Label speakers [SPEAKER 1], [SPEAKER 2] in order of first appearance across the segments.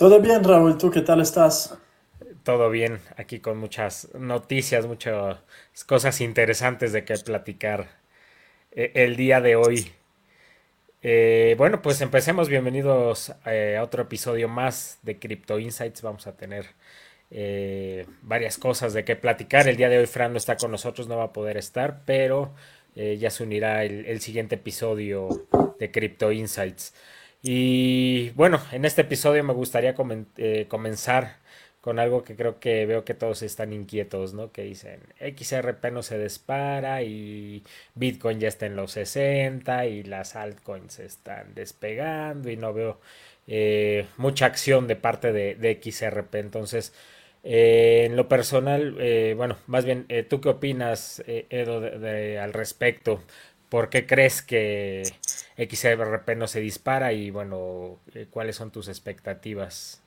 [SPEAKER 1] Todo bien, Raúl, ¿tú qué tal estás?
[SPEAKER 2] Todo bien, aquí con muchas noticias, muchas cosas interesantes de que platicar eh, el día de hoy. Eh, bueno, pues empecemos. Bienvenidos eh, a otro episodio más de Crypto Insights. Vamos a tener varias cosas de que platicar. El día de hoy Fran no está con nosotros, no va a poder estar, pero ya se unirá el, el siguiente episodio de Crypto Insights. Y bueno, en este episodio me gustaría comenzar con algo que creo que veo que todos están inquietos, ¿no? Que dicen, XRP no se dispara y Bitcoin ya está en los 60 y las altcoins están despegando y no veo eh, mucha acción de parte de, XRP. Entonces, eh, en lo personal, eh, bueno, más bien, ¿tú qué opinas, Edo, al respecto? ¿Por qué crees que XRP no se dispara? Y bueno, ¿cuáles son tus expectativas?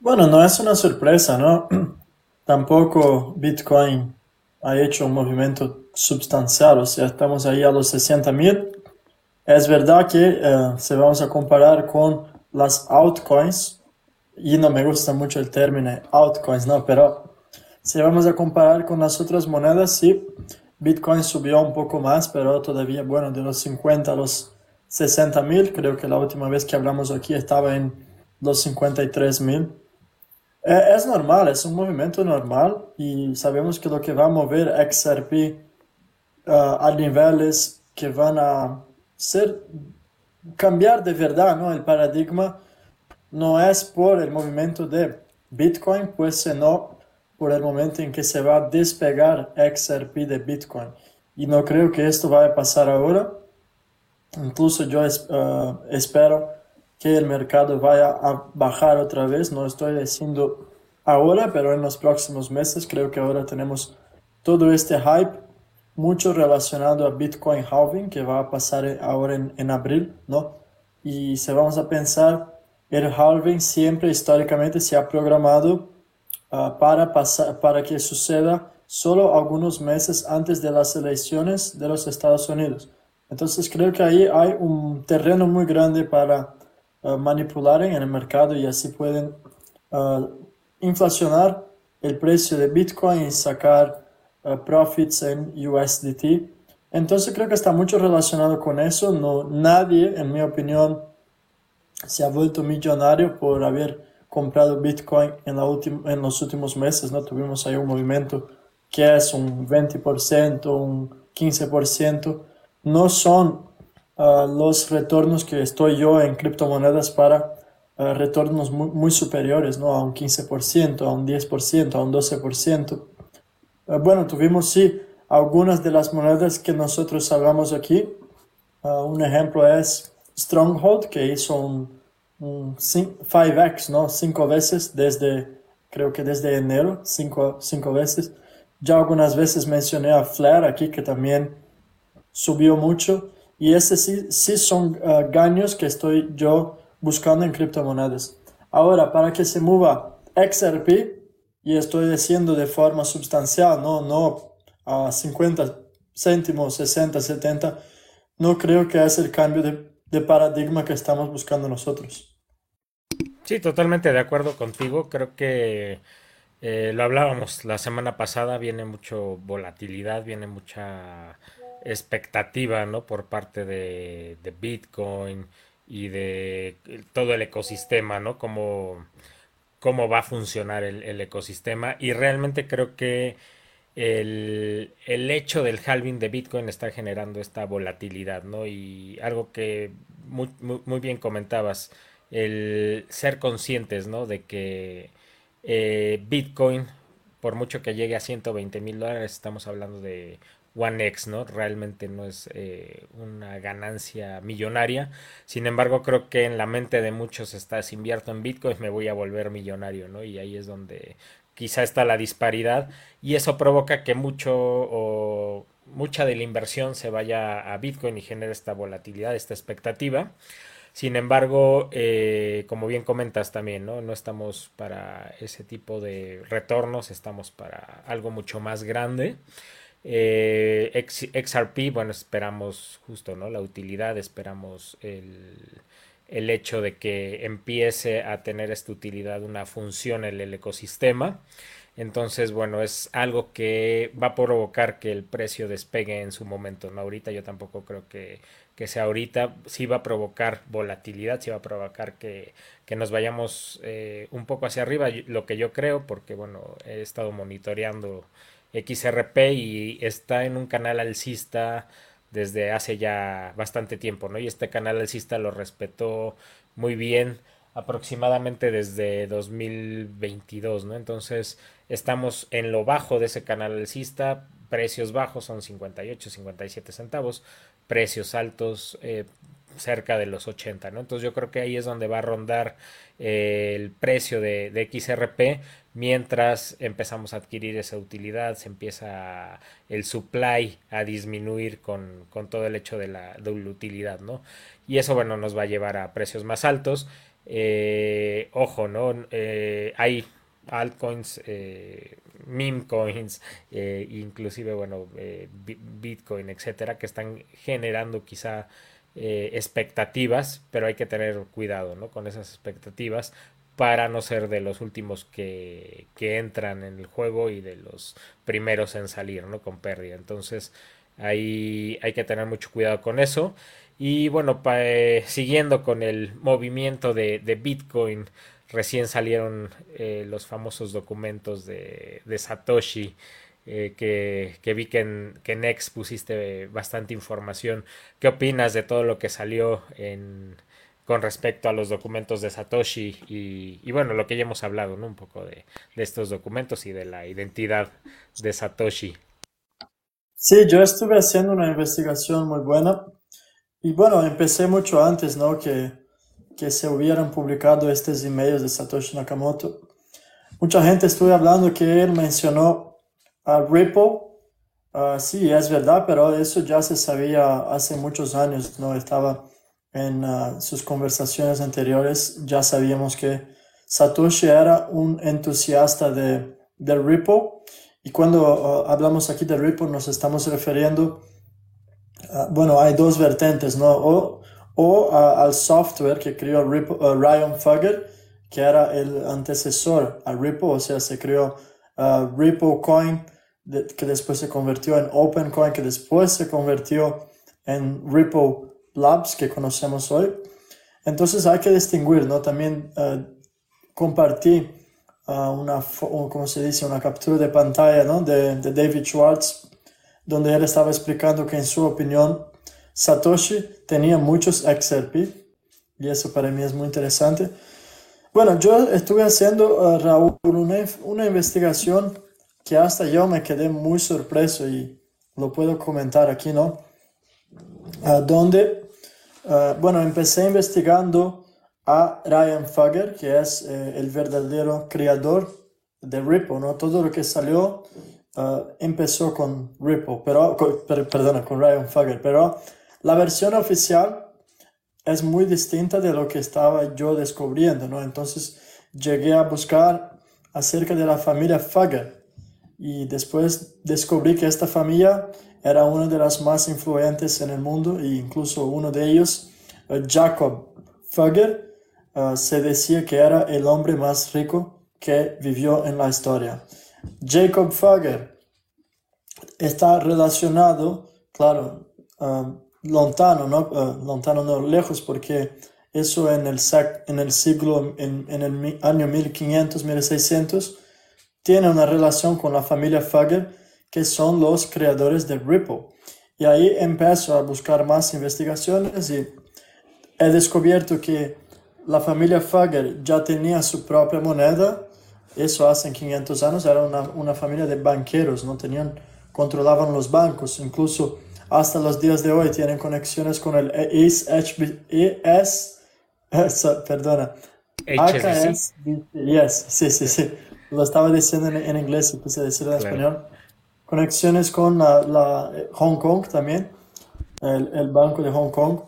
[SPEAKER 1] Bueno, no es una sorpresa, ¿no? Tampoco Bitcoin ha hecho un movimiento sustancial, o sea, estamos ahí a los 60 mil. Es verdad que eh, si vamos a comparar con las altcoins, y no me gusta mucho el término altcoins, ¿no? Pero si vamos a comparar con las otras monedas, sí, Bitcoin subió un poco más, pero todavía, bueno, de los 50 a los 60 mil, creo que la última vez que hablamos aquí estaba en los 53 mil. É, es normal, es un movimiento normal y sabemos que lo que va a mover XRP uh, a niveles que van a ser cambiar de verdad ¿no? el paradigma no es por el movimiento de Bitcoin, pues sino por el momento en que se va a despegar XRP de Bitcoin. Y no creo que esto vaya a pasar ahora. Incluso yo uh, espero que el mercado vaya a bajar otra vez. No estoy diciendo ahora, pero en los próximos meses creo que ahora tenemos todo este hype mucho relacionado a Bitcoin halving que va a pasar ahora en, abril, ¿no? Y si vamos a pensar, el halving siempre históricamente se ha programado ah, para, pasar, para que suceda solo algunos meses antes de las elecciones de los Estados Unidos. Entonces creo que ahí hay un terreno muy grande para Uh, manipular en el mercado y así pueden uh, inflacionar el precio de Bitcoin y sacar profits en USDT. Entonces creo que está mucho relacionado con eso. No, nadie, en mi opinión, se ha vuelto millonario por haber comprado Bitcoin en, la en los últimos meses. ¿no? Tuvimos ahí un movimiento que es un 20%, un 15%. No son los retornos que estoy yo en criptomonedas para retornos muy, superiores, ¿no? A un 15%, a un 10%, a un 12%. bueno, tuvimos sí algunas de las monedas que nosotros hablamos aquí. un ejemplo es Stronghold, que hizo un, 5x, ¿no? Cinco veces desde, creo que desde enero, cinco, cinco veces. Ya algunas veces mencioné a Flare aquí, que también subió mucho. Y ese sí, sí son uh, que estoy yo buscando en criptomonedas. Ahora, para que se mueva XRP, y estoy diciendo de forma sustancial, no, no a 50 céntimos, 60, 70, no creo que es el cambio de, de paradigma que estamos buscando nosotros.
[SPEAKER 2] Sí, totalmente de acuerdo contigo. Creo que eh, lo hablábamos la semana pasada, viene mucho volatilidad, viene mucha expectativa, ¿no? Por parte de, Bitcoin y de todo el ecosistema, ¿no? Cómo, cómo va a funcionar el, ecosistema. Y realmente creo que el, hecho del halving de Bitcoin está generando esta volatilidad, ¿no? Y algo que muy, muy, bien comentabas, el ser conscientes, ¿no? De que eh, Bitcoin, por mucho que llegue a 120 mil dólares, estamos hablando de One X, ¿no? Realmente no es eh, una ganancia millonaria. Sin embargo, creo que en la mente de muchos está, invierto en Bitcoin me voy a volver millonario, ¿no? Y ahí es donde quizá está la disparidad y eso provoca que mucho o mucha de la inversión se vaya a Bitcoin y genere esta volatilidad, esta expectativa. Sin embargo, eh, como bien comentas también, ¿no? No estamos para ese tipo de retornos, estamos para algo mucho más grande. Eh, XRP, bueno, esperamos justo, ¿no? La utilidad, esperamos el, el hecho de que empiece a tener esta utilidad, una función en el ecosistema. Entonces, bueno, es algo que va a provocar que el precio despegue en su momento. No ahorita, yo tampoco creo que, que sea ahorita. Sí va a provocar volatilidad, sí va a provocar que, que nos vayamos eh, un poco hacia arriba, lo que yo creo, porque bueno, he estado monitoreando XRP y está en un canal alcista desde hace ya bastante tiempo, ¿no? Y este canal alcista lo respetó muy bien aproximadamente desde 2022, ¿no? Entonces estamos en lo bajo de ese canal alcista, precios bajos son 58, 57 centavos, precios altos eh, cerca de los 80, ¿no? Entonces yo creo que ahí es donde va a rondar eh, el precio de, de, XRP mientras empezamos a adquirir esa utilidad, se empieza el supply a disminuir con, con todo el hecho de la, de utilidad, ¿no? Y eso, bueno, nos va a llevar a precios más altos. Eh, ojo, ¿no? Eh, hay altcoins, meme coins, inclusive, bueno, Bitcoin, etcétera, que están generando quizá eh, expectativas, pero hay que tener cuidado ¿no? con esas expectativas para no ser de los últimos que, que, entran en el juego y de los primeros en salir ¿no? con pérdida. Entonces ahí hay que tener mucho cuidado con eso. Y bueno, eh, siguiendo con el movimiento de, de Bitcoin, recién salieron eh, los famosos documentos de, de Satoshi eh, que, que, vi que en, que en X pusiste bastante información. ¿Qué opinas de todo lo que salió en, con respecto a los documentos de Satoshi y, y bueno, lo que ya hemos hablado, ¿no? Un poco de, de, estos documentos y de la identidad de Satoshi.
[SPEAKER 1] Sí, yo estuve haciendo una investigación muy buena y bueno, empecé mucho antes, ¿no? Que, que se hubieran publicado estos emails de Satoshi Nakamoto. Mucha gente estuve hablando que él mencionó Uh, Ripple, uh, sí, es verdad, pero eso ya se sabía hace muchos años, ¿no? Estaba en uh, sus conversaciones anteriores, ya sabíamos que Satoshi era un entusiasta de, de Ripple. Y cuando hablamos aquí de Ripple nos estamos refiriendo, bueno, hay dos vertientes, ¿no? O, o al software que creó Ripple, Ryan Fugger, que era el antecesor a Ripple, o sea, se creó Ripple Coin que después se convirtió en OpenCoin, que después se convirtió en Ripple Labs, que conocemos hoy. Entonces hay que distinguir, ¿no? También uh, compartí uh, una, ¿cómo se dice? Una captura de pantalla, ¿no? De, de, David Schwartz, donde él estaba explicando que en su opinión Satoshi tenía muchos XRP, y eso para mí es muy interesante. Bueno, yo estuve haciendo, uh, Raúl, una, una investigación que hasta yo me quedé muy sorpreso y lo puedo comentar aquí, ¿no? Uh, donde, uh, bueno, empecé investigando a Ryan Fugger, que es eh, el verdadero creador de Ripple, ¿no? Todo lo que salió uh, empezó con Ripple, pero, con, per, perdona, con Ryan Fugger, pero la versión oficial es muy distinta de lo que estaba yo descubriendo, ¿no? Entonces llegué a buscar acerca de la familia Fugger, y después descubrí que esta familia era una de las más influyentes en el mundo e incluso uno de ellos, uh, Jacob Fugger, uh, se decía que era el hombre más rico que vivió en la historia. Jacob Fugger está relacionado, claro, uh, lontano, ¿no? no lejos porque eso en el, en el siglo, en, en el año 1500, 1600, tiene una relación con la familia Fugger, que son los creadores de Ripple. Y ahí empiezo a buscar más investigaciones y he descubierto que la familia Fugger ya tenía su propia moneda. Eso hace 500 años, era una, una familia de banqueros, no tenían, controlaban los bancos, incluso hasta los días de hoy tienen conexiones con el ES, ES perdona,
[SPEAKER 2] HSBC.
[SPEAKER 1] yes, sí, sí, sí lo estaba diciendo en, en inglés y quise decirlo en claro. español. Conexiones con la, la, Hong Kong también, el, el, Banco de Hong Kong.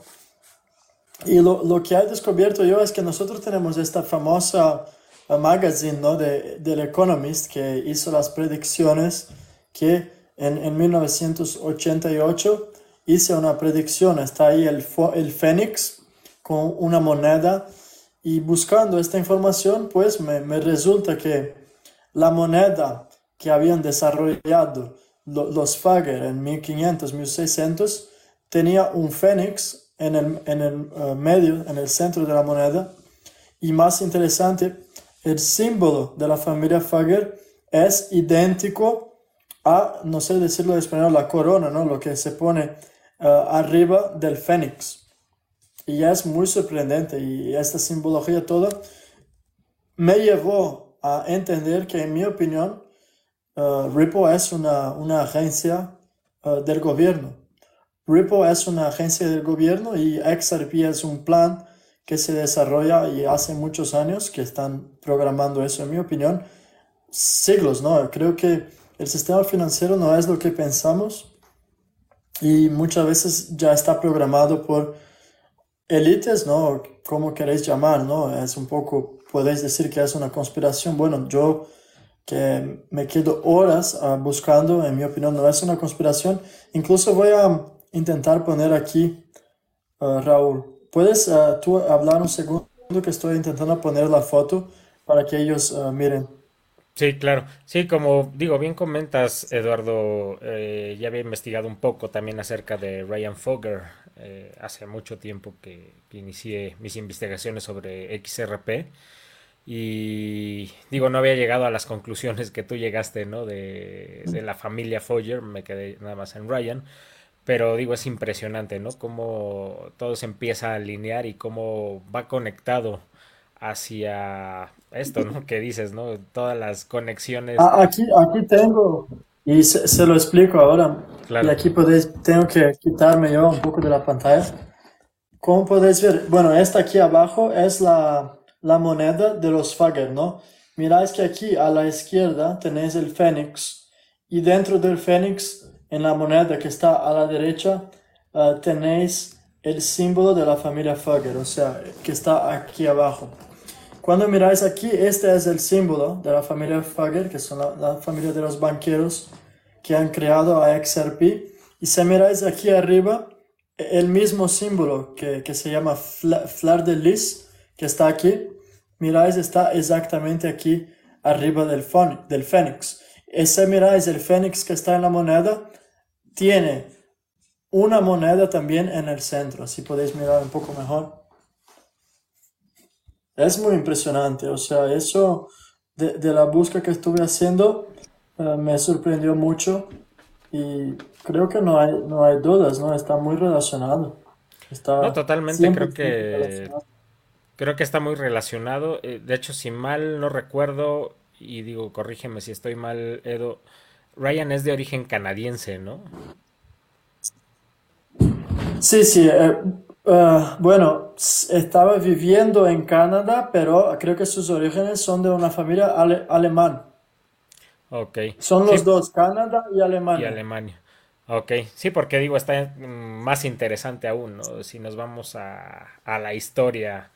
[SPEAKER 1] Y lo, lo, que he descubierto yo es que nosotros tenemos esta famosa uh, magazine ¿no? de, del Economist que hizo las predicciones que en, en 1988 hice una predicción, está ahí el, el Fénix con una moneda y buscando esta información pues me, me resulta que la moneda que habían desarrollado los Fagger en 1500, 1600 tenía un fénix en el, en el eh, medio, en el centro de la moneda y más interesante, el símbolo de la familia Fagger es idéntico a, no sé decirlo en español, la corona, ¿no? Lo que se pone eh, arriba del fénix. Y es muy sorprendente y esta simbología toda me llevó a entender que en mi opinión uh, Ripple es una, una agencia uh, del gobierno. Ripple es una agencia del gobierno y XRP es un plan que se desarrolla y hace muchos años que están programando eso, en mi opinión, siglos, ¿no? Creo que el sistema financiero no es lo que pensamos y muchas veces ya está programado por élites, ¿no? Como queréis llamar, ¿no? Es un poco, podéis decir que es una conspiración. Bueno, yo que me quedo horas uh, buscando, en mi opinión, no es una conspiración. Incluso voy a intentar poner aquí, uh, Raúl, ¿puedes uh, tú hablar un segundo que estoy intentando poner la foto para que ellos miren?
[SPEAKER 2] Sí, claro. Sí, como digo, bien comentas, Eduardo, eh, ya había investigado un poco también acerca de Ryan Fogger. Eh, hace mucho tiempo que, que, inicié mis investigaciones sobre XRP. Y digo, no había llegado a las conclusiones que tú llegaste, ¿no? De, de la familia Fogger, me quedé nada más en Ryan. Pero digo, es impresionante, ¿no? Cómo todo se empieza a alinear y cómo va conectado hacia esto, ¿no? Que dices, ¿no? Todas las conexiones.
[SPEAKER 1] Ah, aquí, aquí tengo, y se, lo explico ahora. Y aquí podéis, tengo que quitarme yo un poco de la pantalla. Como podéis ver, bueno, esta aquí abajo es la, la moneda de los Fagger, ¿no? Miráis que aquí a la izquierda tenéis el Fénix y dentro del Fénix, en la moneda que está a la derecha, uh, tenéis el símbolo de la familia Fagger, o sea, que está aquí abajo. Cuando miráis aquí, este es el símbolo de la familia Fagger, que son la, familia de los banqueros que han creado a XRP. Y si miráis aquí arriba, el mismo símbolo que, que se llama Fleur de Lis, que está aquí, miráis, está exactamente aquí arriba del, del Fénix. Si miráis el Fénix que está en la moneda, tiene una moneda también en el centro. Así podéis mirar un poco mejor. Es muy impresionante, o sea, eso de, la búsqueda que estuve haciendo eh, me sorprendió mucho y creo que no hay, no hay dudas, ¿no? Está muy relacionado. Está
[SPEAKER 2] no, totalmente, creo que creo que está muy relacionado. Eh, de hecho, si mal no recuerdo, y digo, corrígeme si estoy mal, Edo, Ryan es de origen canadiense, ¿no?
[SPEAKER 1] Sí, sí, eh, Uh, bueno, estaba viviendo en Canadá, pero creo que sus orígenes son de una familia alemán.
[SPEAKER 2] Ok.
[SPEAKER 1] Son los dos, Canadá y Alemania.
[SPEAKER 2] Y Alemania. Ok, sí, porque digo, está más interesante aún, ¿no? Si nos vamos a, a la historia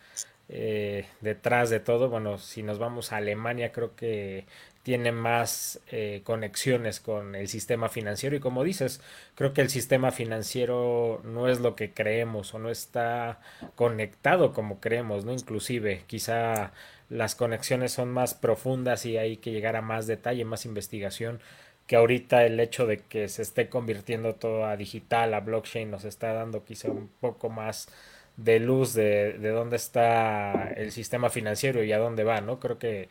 [SPEAKER 2] eh, detrás de todo, bueno, si nos vamos a Alemania, creo que tiene más eh, conexiones con el sistema financiero y como dices, creo que el sistema financiero no es lo que creemos o no está conectado como creemos, ¿no? Inclusive, quizá las conexiones son más profundas y hay que llegar a más detalle, más investigación que ahorita el hecho de que se esté convirtiendo todo a digital, a blockchain, nos está dando quizá un poco más de luz de, de dónde está el sistema financiero y a dónde va, ¿no? Creo que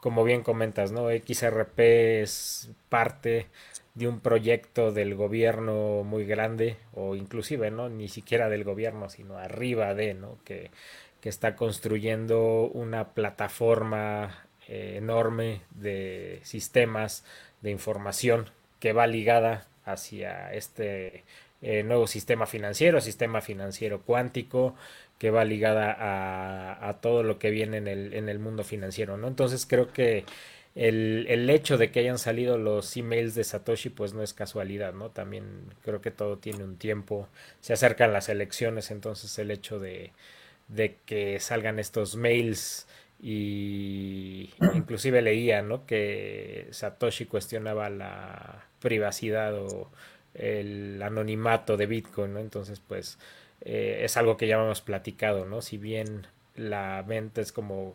[SPEAKER 2] como bien comentas, ¿no? XRP es parte de un proyecto del gobierno muy grande o inclusive, ¿no? Ni siquiera del gobierno, sino arriba de, ¿no? Que, que está construyendo una plataforma eh, enorme de sistemas de información que va ligada hacia este eh, nuevo sistema financiero, sistema financiero cuántico, que va ligada a, a, todo lo que viene en el, en el mundo financiero, ¿no? Entonces creo que el, el, hecho de que hayan salido los emails de Satoshi pues no es casualidad, ¿no? También creo que todo tiene un tiempo, se acercan las elecciones, entonces el hecho de, de que salgan estos mails y inclusive leía, ¿no? Que Satoshi cuestionaba la privacidad o el anonimato de Bitcoin. Entonces pues eh, es algo que ya hemos platicado, ¿no? Si bien la venta es como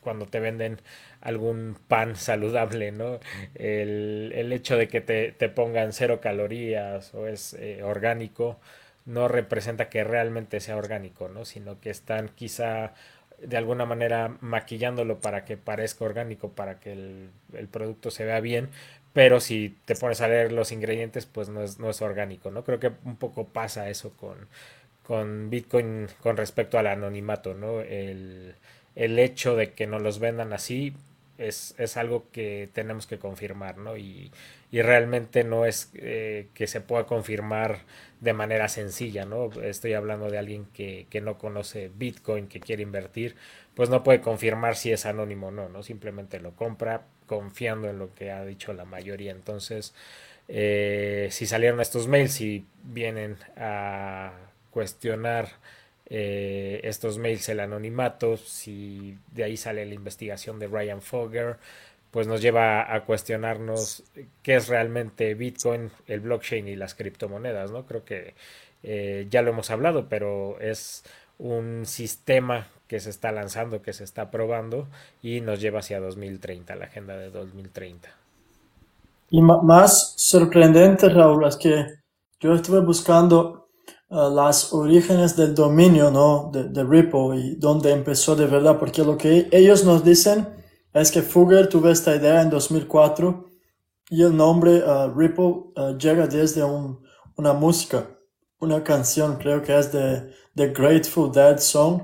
[SPEAKER 2] cuando te venden algún pan saludable, ¿no? El, el hecho de que te, te, pongan cero calorías o es eh, orgánico no representa que realmente sea orgánico, ¿no? Sino que están quizá de alguna manera maquillándolo para que parezca orgánico, para que el, el, producto se vea bien, pero si te pones a leer los ingredientes, pues no es, no es orgánico, ¿no? Creo que un poco pasa eso con, con Bitcoin con respecto al anonimato, ¿no? El, el hecho de que nos los vendan así es, es algo que tenemos que confirmar, ¿no? Y, y realmente no es eh, que se pueda confirmar de manera sencilla, ¿no? Estoy hablando de alguien que, que, no conoce Bitcoin, que quiere invertir, pues no puede confirmar si es anónimo o no, ¿no? Simplemente lo compra confiando en lo que ha dicho la mayoría. Entonces, eh, si salieron estos mails y vienen a cuestionar eh, estos mails, el anonimato, si de ahí sale la investigación de Ryan Fogger, pues nos lleva a cuestionarnos qué es realmente Bitcoin, el blockchain y las criptomonedas, ¿no? Creo que eh, ya lo hemos hablado, pero es un sistema que se está lanzando, que se está probando y nos lleva hacia 2030, la agenda de 2030.
[SPEAKER 1] Y más sorprendente, Raúl, es que yo estuve buscando uh, las orígenes del dominio, ¿no? De, de Ripple y dónde empezó de verdad, porque lo que ellos nos dicen es que Fugger tuvo esta idea en 2004 y el nombre uh, Ripple uh, llega desde un, una música, una canción, creo que es de The Grateful Dead Song,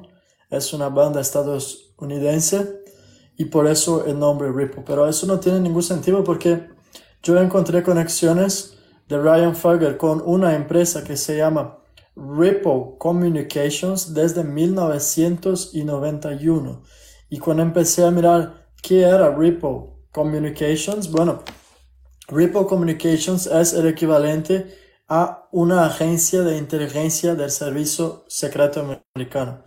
[SPEAKER 1] es una banda estadounidense y por eso el nombre Ripple. Pero eso no tiene ningún sentido porque yo encontré conexiones de Ryan Fugger con una empresa que se llama Ripple Communications desde 1991. Y cuando empecé a mirar ¿Qué era Ripple Communications? Bueno, Ripple Communications es el equivalente a una agencia de inteligencia del servicio secreto americano.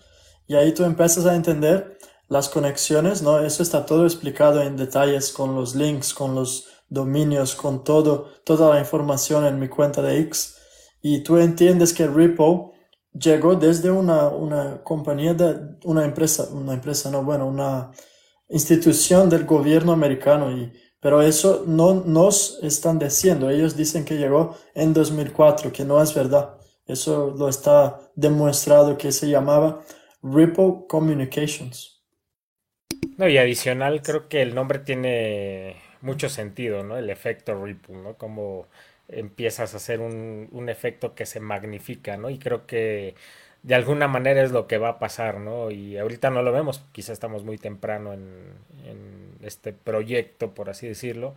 [SPEAKER 1] Y ahí tú empiezas a entender las conexiones, ¿no? Eso está todo explicado en detalles con los links, con los dominios, con todo, toda la información en mi cuenta de X. Y tú entiendes que Ripple llegó desde una, una compañía de, una empresa, una empresa, no, bueno, una, institución del gobierno americano, y, pero eso no nos están diciendo. Ellos dicen que llegó en 2004, que no es verdad. Eso lo está demostrado que se llamaba Ripple Communications.
[SPEAKER 2] No, y adicional, creo que el nombre tiene mucho sentido, ¿no? El efecto Ripple, ¿no? Como empiezas a hacer un, un efecto que se magnifica, ¿no? Y creo que de alguna manera es lo que va a pasar, ¿no? Y ahorita no lo vemos, quizá estamos muy temprano en, este proyecto, por así decirlo,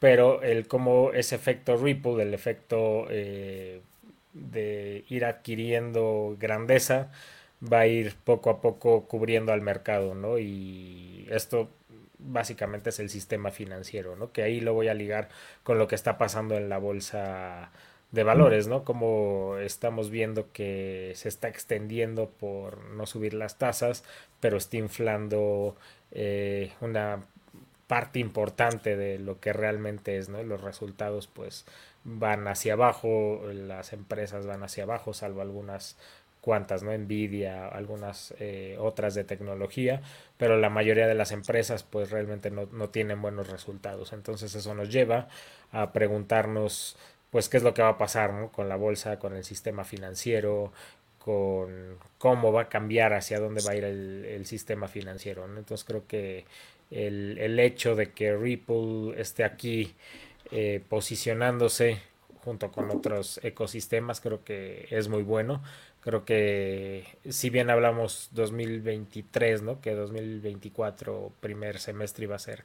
[SPEAKER 2] pero el como ese efecto ripple, el efecto eh, de ir adquiriendo grandeza, va a ir poco a poco cubriendo al mercado, ¿no? Y esto básicamente es el sistema financiero, ¿no? Que ahí lo voy a ligar con lo que está pasando en la bolsa de valores, ¿no? Como estamos viendo que se está extendiendo por no subir las tasas, pero está inflando eh, una parte importante de lo que realmente es, ¿no? Los resultados pues van hacia abajo, las empresas van hacia abajo, salvo algunas cuantas, ¿no? Nvidia, algunas eh, otras de tecnología, pero la mayoría de las empresas pues realmente no, no tienen buenos resultados. Entonces eso nos lleva a preguntarnos pues qué es lo que va a pasar con la bolsa, con el sistema financiero, con cómo va a cambiar, hacia dónde va a ir el, sistema financiero. Entonces creo que el, hecho de que Ripple esté aquí eh, posicionándose junto con otros ecosistemas creo que es muy bueno. Creo que si bien hablamos 2023, ¿no? Que 2024 primer semestre iba a ser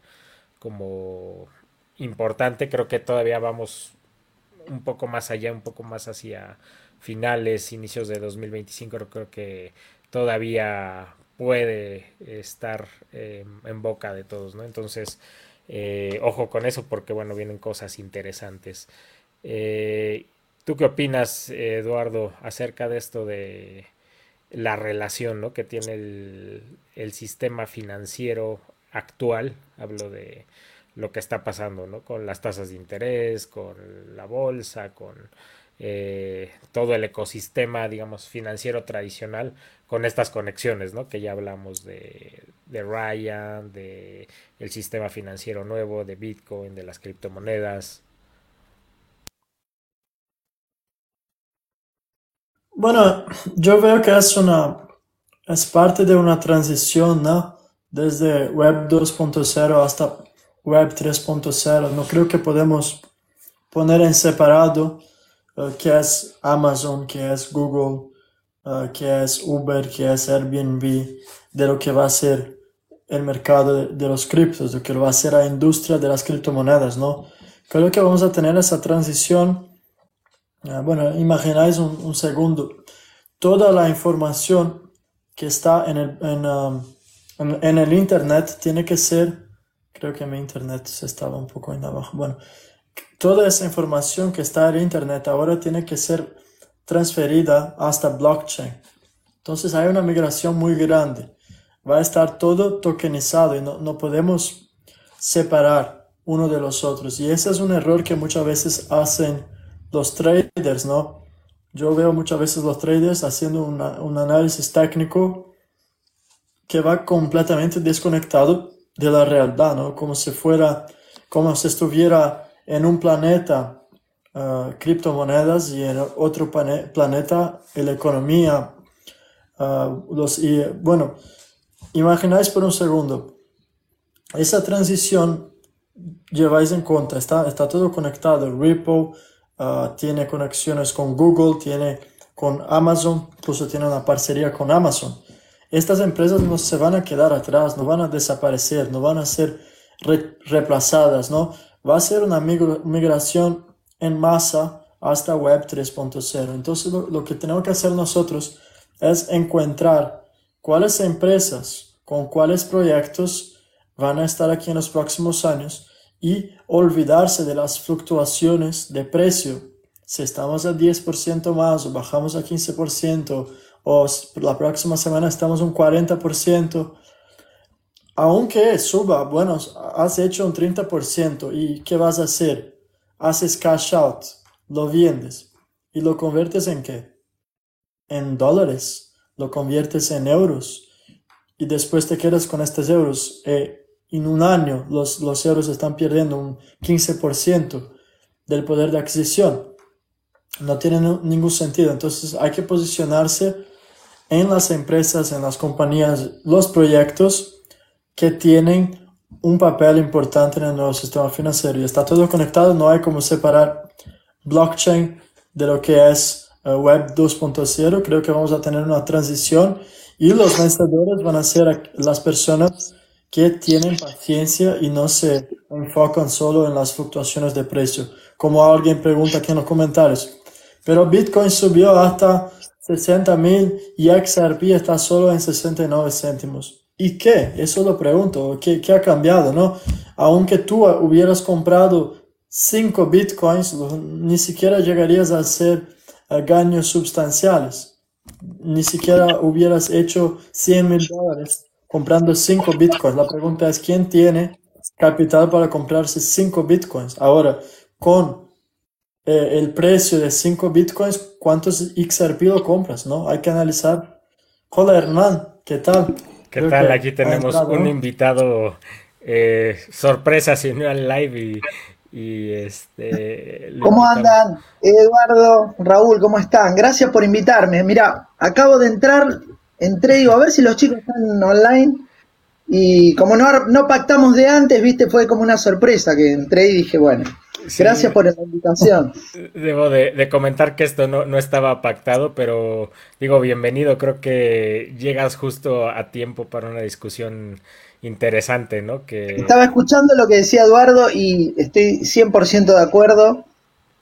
[SPEAKER 2] como importante, creo que todavía vamos un poco más allá, un poco más hacia finales, inicios de 2025, creo que todavía puede estar eh, en boca de todos, ¿no? Entonces, eh, ojo con eso porque, bueno, vienen cosas interesantes. Eh, ¿Tú qué opinas, Eduardo, acerca de esto de la relación ¿no? que tiene el, sistema financiero actual? Hablo de lo que está pasando, ¿no? Con las tasas de interés, con la bolsa, con eh, todo el ecosistema, digamos, financiero tradicional con estas conexiones, ¿no? Que ya hablamos de, de Ryan, de el sistema financiero nuevo, de Bitcoin, de las criptomonedas.
[SPEAKER 1] Bueno, yo veo que es una es parte de una transición. Desde Web 2.0 hasta Web 3.0. No creo que podemos poner en separado uh, qué es Amazon, qué es Google, uh, qué es Uber, qué es Airbnb, de lo que va a ser el mercado de, los criptos, de lo que va a ser la industria de las criptomonedas, ¿no? Creo que vamos a tener esa transición. Uh, bueno, imagináis un, un, segundo. Toda la información que está en el, um, en, en el Internet tiene que ser, creo que mi Internet se estaba un poco en abajo. Bueno, toda esa información que está en Internet ahora tiene que ser transferida hasta blockchain. Entonces hay una migración muy grande. Va a estar todo tokenizado y no, no podemos separar uno de los otros. Y ese es un error que muchas veces hacen los traders, ¿no? Yo veo muchas veces los traders haciendo un análisis técnico que va completamente desconectado de la realidad, ¿no? Como si fuera, como si estuviera en un planeta uh, criptomonedas y en otro planeta la economía. Uh, los, y, bueno, imagináis por un segundo, esa transición lleváis en cuenta, está, está todo conectado. Ripple uh, tiene conexiones con Google, tiene con Amazon, incluso tiene una parcería con Amazon. Estas empresas no se van a quedar atrás, no van a desaparecer, no van a ser reemplazadas, ¿no? va a ser una migración en masa hasta Web 3.0. Entonces lo, que tenemos que hacer nosotros es encontrar cuáles empresas con cuáles proyectos van a estar aquí en los próximos años y olvidarse de las fluctuaciones de precio. Si estamos a 10% más o bajamos a 15% o la próxima semana estamos un 40%, aunque suba, bueno, has hecho un 30% y ¿qué vas a hacer? Haces cash out, lo vendes y lo conviertes en qué? En dólares, lo conviertes en euros y después te quedas con estos euros. Eh, en un año los, los euros están perdiendo un 15% del poder de adquisición. No tiene ningún sentido. Entonces hay que posicionarse en las empresas, en las compañías, los proyectos que tienen un papel importante en el nuevo sistema financiero y está todo conectado, no hay como separar blockchain de lo que es eh, Web 2.0, creo que vamos a tener una transición y los vencedores van a ser las personas que tienen paciencia y no se enfocan solo en las fluctuaciones de precio, como alguien pregunta aquí en los comentarios. Pero Bitcoin subió hasta 60 mil y XRP está solo en 69 céntimos. ¿Y qué? Eso lo pregunto. ¿Qué, qué ha cambiado? ¿no? Aunque tú hubieras comprado 5 bitcoins, ni siquiera llegarías a hacer uh, ganos sustanciales. Ni siquiera hubieras hecho 100 mil dólares comprando 5 bitcoins. La pregunta es, ¿quién tiene capital para comprarse 5 bitcoins? Ahora, con eh, el precio de 5 bitcoins, ¿cuántos XRP lo compras? ¿no? Hay que analizar. Hola Hernán, ¿qué tal?
[SPEAKER 2] ¿Qué tal? Aquí tenemos un invitado eh, sorpresa, si no al live y, este.
[SPEAKER 3] ¿Cómo andan? Eduardo, Raúl, ¿cómo están? Gracias por invitarme. Mira, acabo de entrar, entré, digo, a ver si los chicos están online. Y como no, no pactamos de antes, viste, fue como una sorpresa que entré y dije, bueno, Gracias por la invitación.
[SPEAKER 2] Debo de, comentar que esto no, estaba pactado, pero digo, bienvenido. Creo que llegas justo a tiempo para una discusión interesante, ¿no? Que...
[SPEAKER 3] Estaba escuchando lo que decía Eduardo y estoy 100% de acuerdo.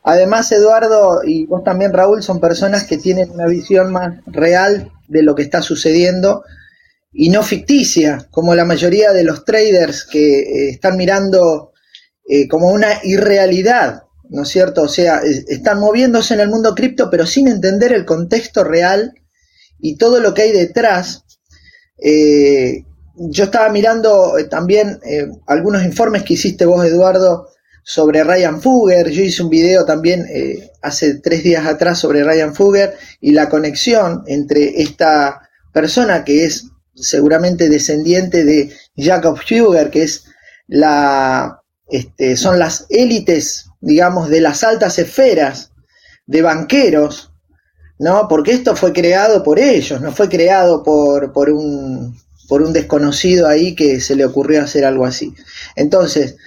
[SPEAKER 3] Además, Eduardo y vos también, Raúl, son personas que tienen una visión más real de lo que está sucediendo y no ficticia, como la mayoría de los traders que eh, están mirando eh, como una irrealidad, ¿no es cierto? O sea, están moviéndose en el mundo cripto, pero sin entender el contexto real y todo lo que hay detrás. Eh, yo estaba mirando también algunos informes que hiciste vos, Eduardo, sobre Ryan Fugger. Yo hice un video también eh, hace tres días atrás sobre Ryan Fugger y la conexión entre esta persona que es seguramente descendiente de Jacob Fugger, que es la, este, son las élites, digamos, de las altas esferas de banqueros, ¿no? Porque esto fue creado por ellos, no fue creado por, por, un, por un desconocido ahí que se le ocurrió hacer algo así. Entonces,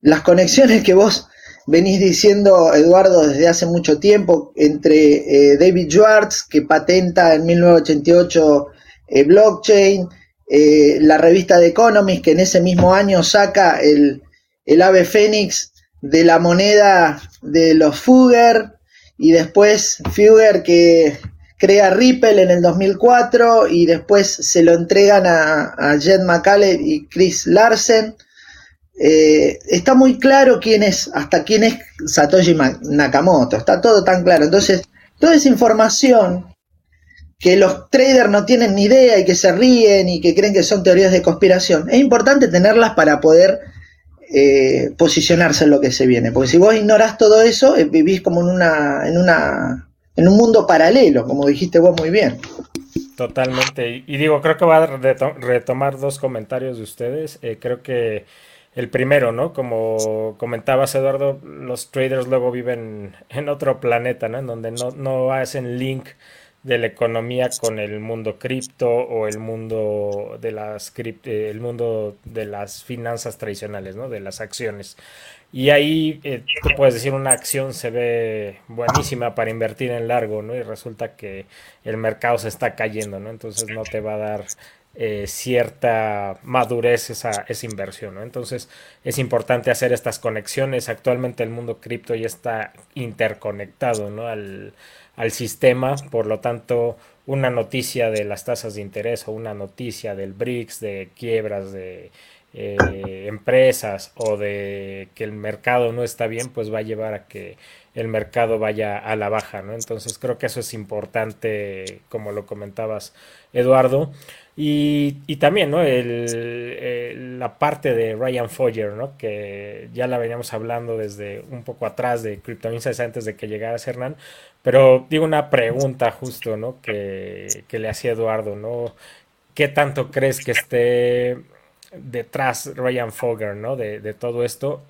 [SPEAKER 3] las conexiones que vos venís diciendo, Eduardo, desde hace mucho tiempo, entre eh, David Schwartz, que patenta en 1988 eh, blockchain, eh, la revista The Economist, que en ese mismo año saca el, el ave fénix de la moneda de los Fugger, y después Fugger que crea Ripple en el 2004 y después se lo entregan a, a Jed McCaleb y Chris Larsen. Eh, está muy claro quién es, hasta quién es Satoshi Nakamoto, está todo tan claro. Entonces, toda esa información que los traders no tienen ni idea y que se ríen y que creen que son teorías de conspiración, es importante tenerlas para poder eh, posicionarse en lo que se viene. Porque si vos ignorás todo eso, eh, vivís como en una, en una, en un mundo paralelo, como dijiste vos muy bien.
[SPEAKER 2] Totalmente. Y digo, creo que va a retomar dos comentarios de ustedes. creo que el primero, ¿no? Como comentabas, Eduardo, los traders luego viven en otro planeta, ¿no? En donde no, no hacen link de la economía con el mundo cripto o el mundo de las el mundo de las finanzas tradicionales, ¿no? De las acciones. Y ahí eh, tú puedes decir una acción se ve buenísima para invertir en largo, ¿no? Y resulta que el mercado se está cayendo, ¿no? Entonces no te va a dar eh, cierta madurez esa, esa inversión. ¿no? Entonces es importante hacer estas conexiones. Actualmente el mundo cripto ya está interconectado ¿no? al, al sistema, por lo tanto una noticia de las tasas de interés o una noticia del BRICS, de quiebras de eh, empresas o de que el mercado no está bien, pues va a llevar a que el mercado vaya a la baja, ¿no? Entonces creo que eso es importante, como lo comentabas, Eduardo. Y, también, ¿no? El, la parte de Ryan Foyer, ¿no? Que ya la veníamos hablando desde un poco atrás de Crypto antes de que llegara Hernán. Pero digo una pregunta justo, ¿no? Que, le hacía Eduardo, ¿no? ¿Qué tanto crees que esté detrás Ryan Fogger, ¿no? De, de todo esto.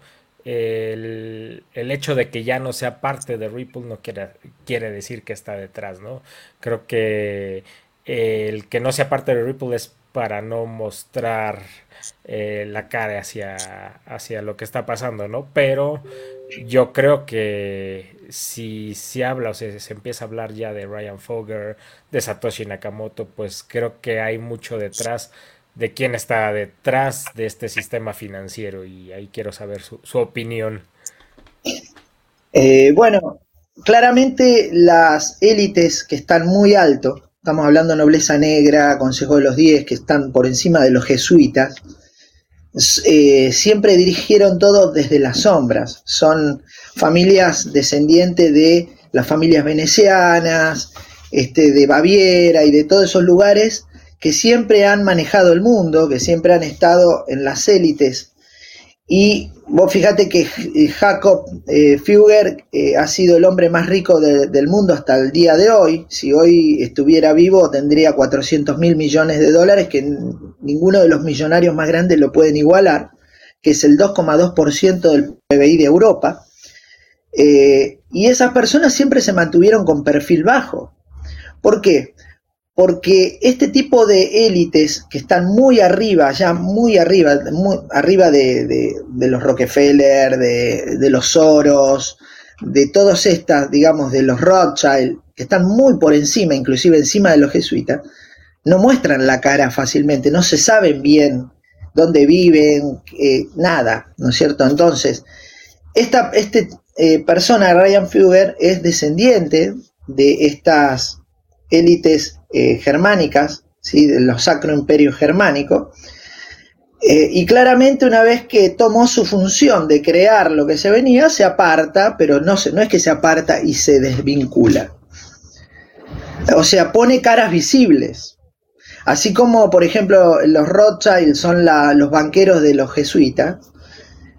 [SPEAKER 2] El, el, hecho de que ya no sea parte de Ripple no quiere, quiere decir que está detrás, ¿no? Creo que el que no sea parte de Ripple es para no mostrar eh, la cara hacia, hacia lo que está pasando, ¿no? Pero yo creo que si se habla o se, se, empieza a hablar ya de Ryan Fogger, de Satoshi Nakamoto, pues creo que hay mucho detrás de quién está detrás de este sistema financiero y ahí quiero saber su, su opinión.
[SPEAKER 3] Eh, bueno, claramente las élites que están muy alto, estamos hablando de nobleza negra, Consejo de los Diez, que están por encima de los jesuitas, eh, siempre dirigieron todo desde las sombras. Son familias descendientes de las familias venecianas, este, de Baviera y de todos esos lugares que siempre han manejado el mundo, que siempre han estado en las élites. Y vos fíjate que eh, Jacob eh, Fugger eh, ha sido el hombre más rico del mundo hasta el día de hoy. Si hoy estuviera vivo tendría 400 mil millones de dólares, que ninguno de los millonarios más grandes lo pueden igualar, que es el 2,2% del PBI de Europa. y esas personas siempre se mantuvieron con perfil bajo. ¿Por qué? Porque este tipo de élites que están muy arriba, ya muy arriba, muy arriba de, los Rockefeller, de, los Soros, de todas estas, digamos, de los Rothschild, que están muy por encima, inclusive encima de los jesuitas, no muestran la cara fácilmente, no se saben bien dónde viven, eh, nada, ¿no es cierto? Entonces, esta este, eh, persona, Ryan Fugger, es descendiente de estas élites eh, germánicas, ¿sí? de los sacro imperio germánico, eh, y claramente una vez que tomó su función de crear lo que se venía, se aparta, pero no, no es que se aparta y se desvincula. O sea, pone caras visibles. Así como, por ejemplo, los Rothschild son los banqueros de los jesuitas,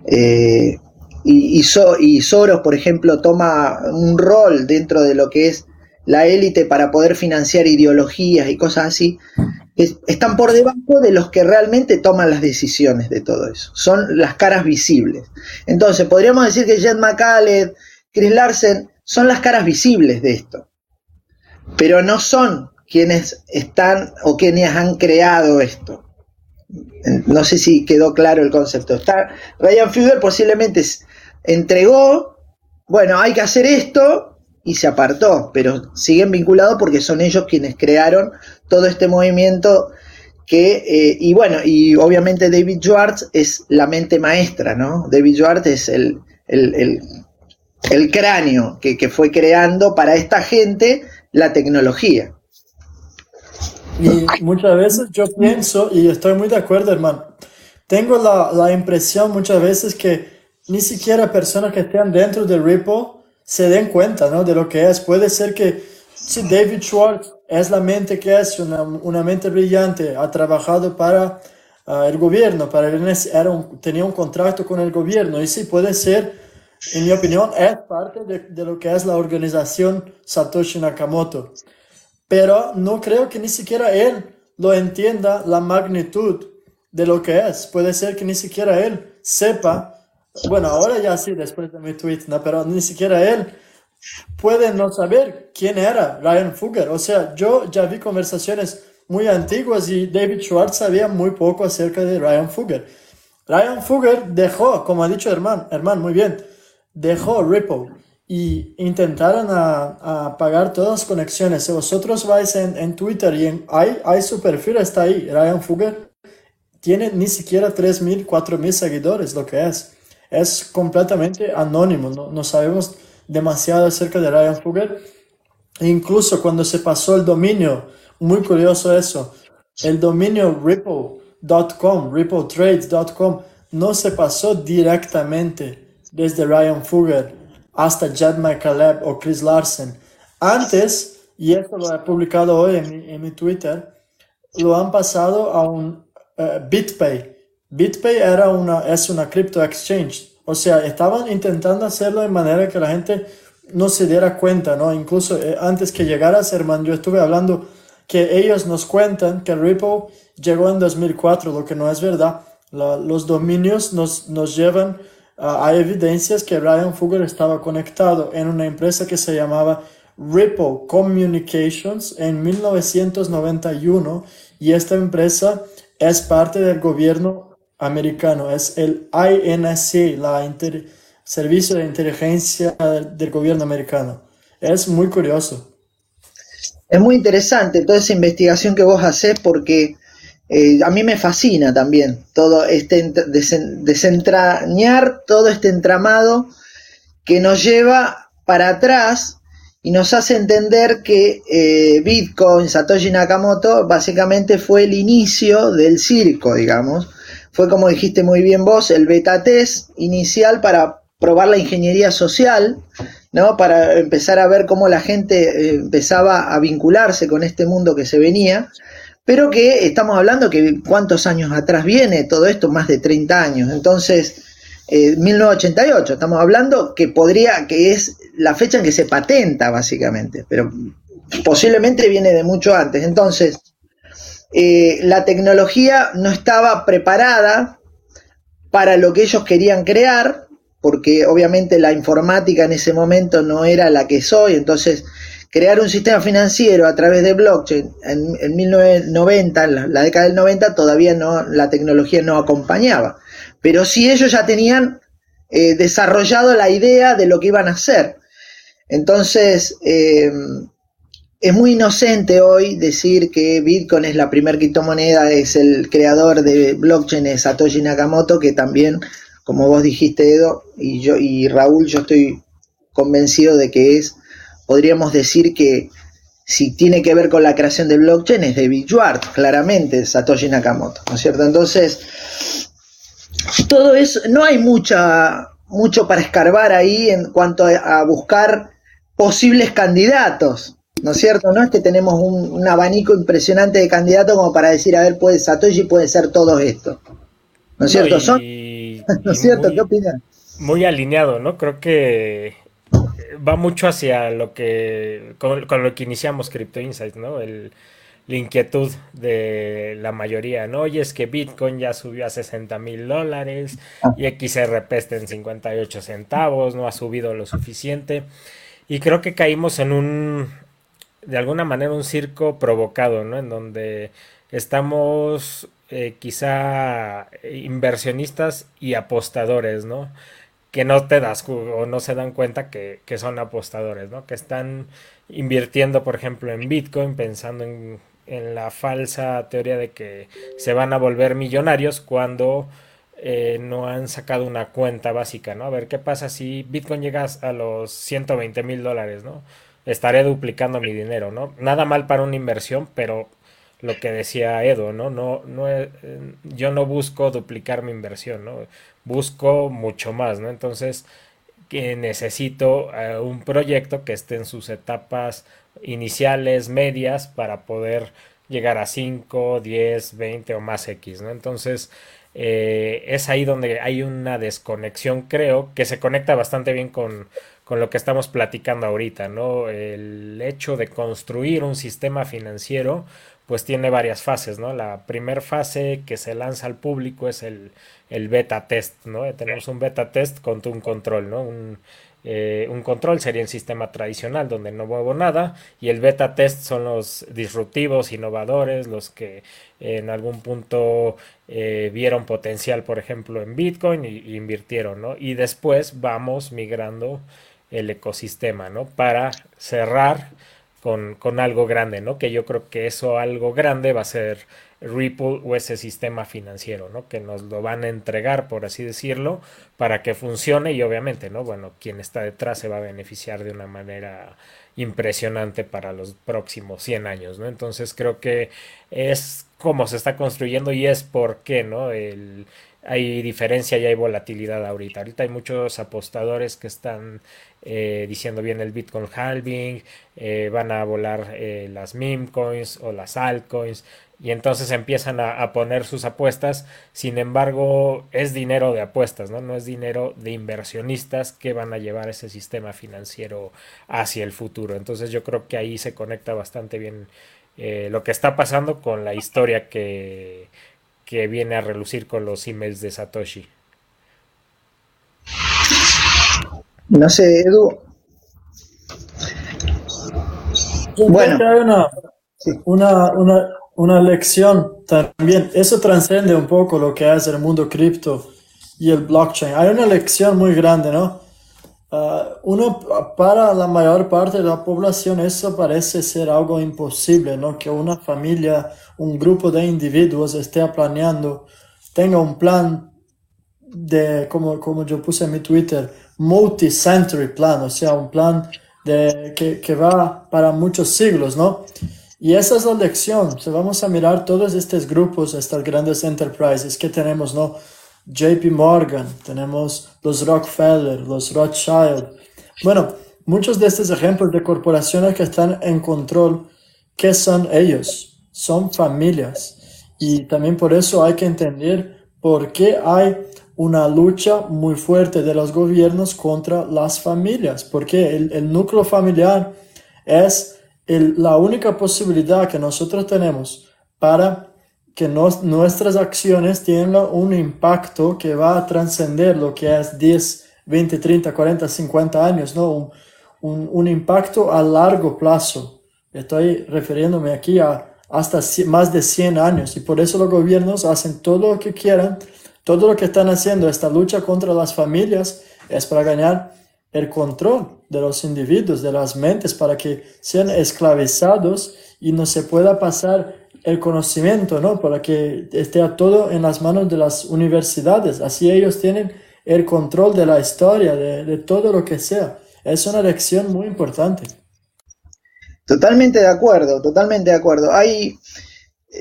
[SPEAKER 3] eh, y, y, Soros, por ejemplo, toma un rol dentro de lo que es la élite para poder financiar ideologías y cosas así, están por debajo de los que realmente toman las decisiones de todo eso. Son las caras visibles. Entonces, podríamos decir que Jet McCallet, Chris Larsen, son las caras visibles de esto, pero no son quienes están o quienes han creado esto. No sé si quedó claro el concepto. Está, Ryan Fugger posiblemente entregó, bueno, hay que hacer esto y se apartó, pero siguen vinculados porque son ellos quienes crearon todo este movimiento que, eh, y bueno, y obviamente David Schwartz es la mente maestra, ¿no? David Schwartz es el, el, cráneo que, que fue creando para esta gente la tecnología.
[SPEAKER 1] Y muchas veces yo pienso, y estoy muy de acuerdo, hermano, tengo la, la impresión muchas veces que ni siquiera personas que estén dentro del Ripple se den cuenta ¿no? de lo que es. Puede ser que si David Schwartz es la mente que es, una, una mente brillante, ha trabajado para uh, el gobierno, para el, era un, tenía un contrato con el gobierno, y sí puede ser, en mi opinión, es parte de, de lo que es la organización Satoshi Nakamoto. Pero no creo que ni siquiera él lo entienda la magnitud de lo que es. Puede ser que ni siquiera él sepa bueno, ahora ya sí, después de mi tweet, ¿no? Pero ni siquiera él puede no saber quién era Ryan Fugger. O sea, yo ya vi conversaciones muy antiguas y David Schwartz sabía muy poco acerca de Ryan Fugger. Ryan Fugger dejó, como ha dicho Herman, Herman muy bien, dejó Ripple y intentaron a, a, pagar todas las conexiones. Si vosotros vais en, Twitter y en, hay, hay su perfil, está ahí, Ryan Fugger, tiene ni siquiera 3.000, 4.000 seguidores, lo que es es completamente anónimo, no, sabemos demasiado acerca de Ryan Fugger. incluso cuando se pasó el dominio, muy curioso eso, el dominio ripple.com, rippletrades.com, no se pasó directamente desde Ryan Fugger hasta Jed McCaleb o Chris Larsen. Antes, y esto lo he publicado hoy en mi, Twitter, lo han pasado a un eh, BitPay BitPay era una, es una crypto exchange. O sea, estaban intentando hacerlo de manera que la gente no se diera cuenta, ¿no? Incluso eh, antes que llegara Serman, yo estuve hablando que ellos nos cuentan que Ripple llegó en 2004, lo que no es verdad. los dominios nos, nos llevan a evidencias que Ryan Fugger estaba conectado en una empresa que se llamaba Ripple Communications en 1991 y esta empresa es parte del gobierno americano, es el INC, la Servicio de Inteligencia del Gobierno Americano. Es muy curioso.
[SPEAKER 3] Es muy interesante toda esa investigación que vos haces porque eh, a mí me fascina también todo este desentrañar todo este entramado que nos lleva para atrás y nos hace entender que eh, Bitcoin, Satoshi Nakamoto, básicamente fue el inicio del circo, digamos, fue como dijiste muy bien vos, el beta test inicial para probar la ingeniería social, ¿no? Para empezar a ver cómo la gente eh, empezaba a vincularse con este mundo que se venía, pero que estamos hablando que cuántos años atrás viene todo esto, más de 30 años. Entonces, 1988, eh, estamos hablando que podría, que es la fecha en que se patenta básicamente, pero posiblemente viene de mucho antes. Entonces, eh, la tecnología no estaba preparada para lo que ellos querían crear, porque obviamente la informática en ese momento no era la que es hoy, entonces crear un sistema financiero a través de blockchain en, 1990, en la, década del 90, todavía no, la tecnología no acompañaba, pero sí ellos ya tenían eh, desarrollado la idea de lo que iban a hacer. Entonces, eh, es muy inocente hoy decir que Bitcoin es la primer criptomoneda, es el creador de blockchain, es Satoshi Nakamoto, que también, como vos dijiste, Edo, y yo y Raúl, yo estoy convencido de que es, podríamos decir que si tiene que ver con la creación de blockchain es David Schwartz, claramente, Satoshi Nakamoto, ¿no es cierto? Entonces, todo eso, no hay mucha, mucho para escarbar ahí en cuanto a buscar posibles candidatos ¿no es cierto? No es que tenemos un, abanico impresionante de candidatos como para decir, a ver, puede Satoshi puede ser todo esto. ¿No es cierto? ¿No es cierto? ¿Qué opinan?
[SPEAKER 2] muy alineado, ¿no? Creo que va mucho hacia lo que, con, lo que iniciamos Crypto Insights, ¿no? El, la inquietud de la mayoría, ¿no? Y es que Bitcoin ya subió a 60 mil dólares ah. y XRP está en 58 centavos, no ha subido lo suficiente. Y creo que caímos en un, de alguna manera, un circo provocado, ¿no? En donde estamos eh, quizá inversionistas y apostadores, ¿no? Que no te das o no se dan cuenta que, que son apostadores, ¿no? Que están invirtiendo, por ejemplo, en Bitcoin pensando en en la falsa teoría de que se van a volver millonarios cuando eh, no han sacado una cuenta básica, ¿no? A ver, ¿qué pasa si Bitcoin llega a los 120 mil dólares, ¿no? Estaré duplicando mi dinero, ¿no? Nada mal para una inversión, pero lo que decía Edo, ¿no? no, no eh, yo no busco duplicar mi inversión, ¿no? Busco mucho más, ¿no? Entonces, que necesito eh, un proyecto que esté en sus etapas iniciales, medias, para poder llegar a 5, 10, 20 o más X, ¿no? Entonces, eh, es ahí donde hay una desconexión, creo, que se conecta bastante bien con, con lo que estamos platicando ahorita, ¿no? El hecho de construir un sistema financiero, pues tiene varias fases, ¿no? La primera fase que se lanza al público es el, el beta test, ¿no? Tenemos un beta test con un control, ¿no? Un, eh, un control sería el sistema tradicional donde no muevo nada y el beta test son los disruptivos, innovadores, los que en algún punto eh, vieron potencial, por ejemplo, en Bitcoin y, invirtieron, ¿no? Y después vamos migrando el ecosistema, ¿no? Para cerrar con, con algo grande, ¿no? Que yo creo que eso algo grande va a ser Ripple o ese sistema financiero, ¿no? Que nos lo van a entregar, por así decirlo, para que funcione y obviamente, ¿no? Bueno, quien está detrás se va a beneficiar de una manera impresionante para los próximos 100 años, ¿no? Entonces creo que es como se está construyendo y es por qué, ¿no? El, hay diferencia y hay volatilidad ahorita. Ahorita hay muchos apostadores que están eh, diciendo bien el Bitcoin halving, eh, van a volar eh, las meme coins o las altcoins y entonces empiezan a, poner sus apuestas. Sin embargo, es dinero de apuestas, ¿no? No es dinero de inversionistas que van a llevar ese sistema financiero hacia el futuro. Entonces yo creo que ahí se conecta bastante bien lo que está pasando con la historia que, que viene a relucir con los emails de Satoshi.
[SPEAKER 3] No sé, Edu.
[SPEAKER 1] bueno. hay una, una, una, lección también. Eso transcende un poco lo que es el mundo cripto y el blockchain. Hay una lección muy grande, ¿no? Ah, uno, para la mayor parte de la población eso parece ser algo imposible, ¿no? Que una familia, un grupo de individuos esté planeando, tenga un plan de, como, como yo puse en mi Twitter, multi-century plan, o sea, un plan de, que, que va para muchos siglos, ¿no? Y esa es la lección. Si vamos a mirar todos estos grupos, estas grandes enterprises que tenemos, ¿no? JP Morgan, tenemos los Rockefeller, los Rothschild. Bueno, muchos de estos ejemplos de corporaciones que están en control, ¿qué son ellos? Son familias. Y también por eso hay que entender por qué hay una lucha muy fuerte de los gobiernos contra las familias, porque el, núcleo familiar es la única posibilidad que nosotros tenemos para que nuestras acciones tienen un impacto que va a trascender lo que es 10, 20, 30, 40, 50 años, ¿no? Un, un, impacto a largo plazo. Estoy refiriéndome aquí a hasta más de 100 años y por eso los gobiernos hacen todo lo que quieran, todo lo que están haciendo, esta lucha contra las familias es para ganar el control de los individuos, de las mentes, para que sean esclavizados y no se pueda pasar el conocimiento, ¿no? Para que esté todo en las manos de las universidades. Así ellos tienen el control de la historia, de, todo lo que sea. Es una lección muy importante.
[SPEAKER 3] Totalmente de acuerdo, totalmente de acuerdo. Hay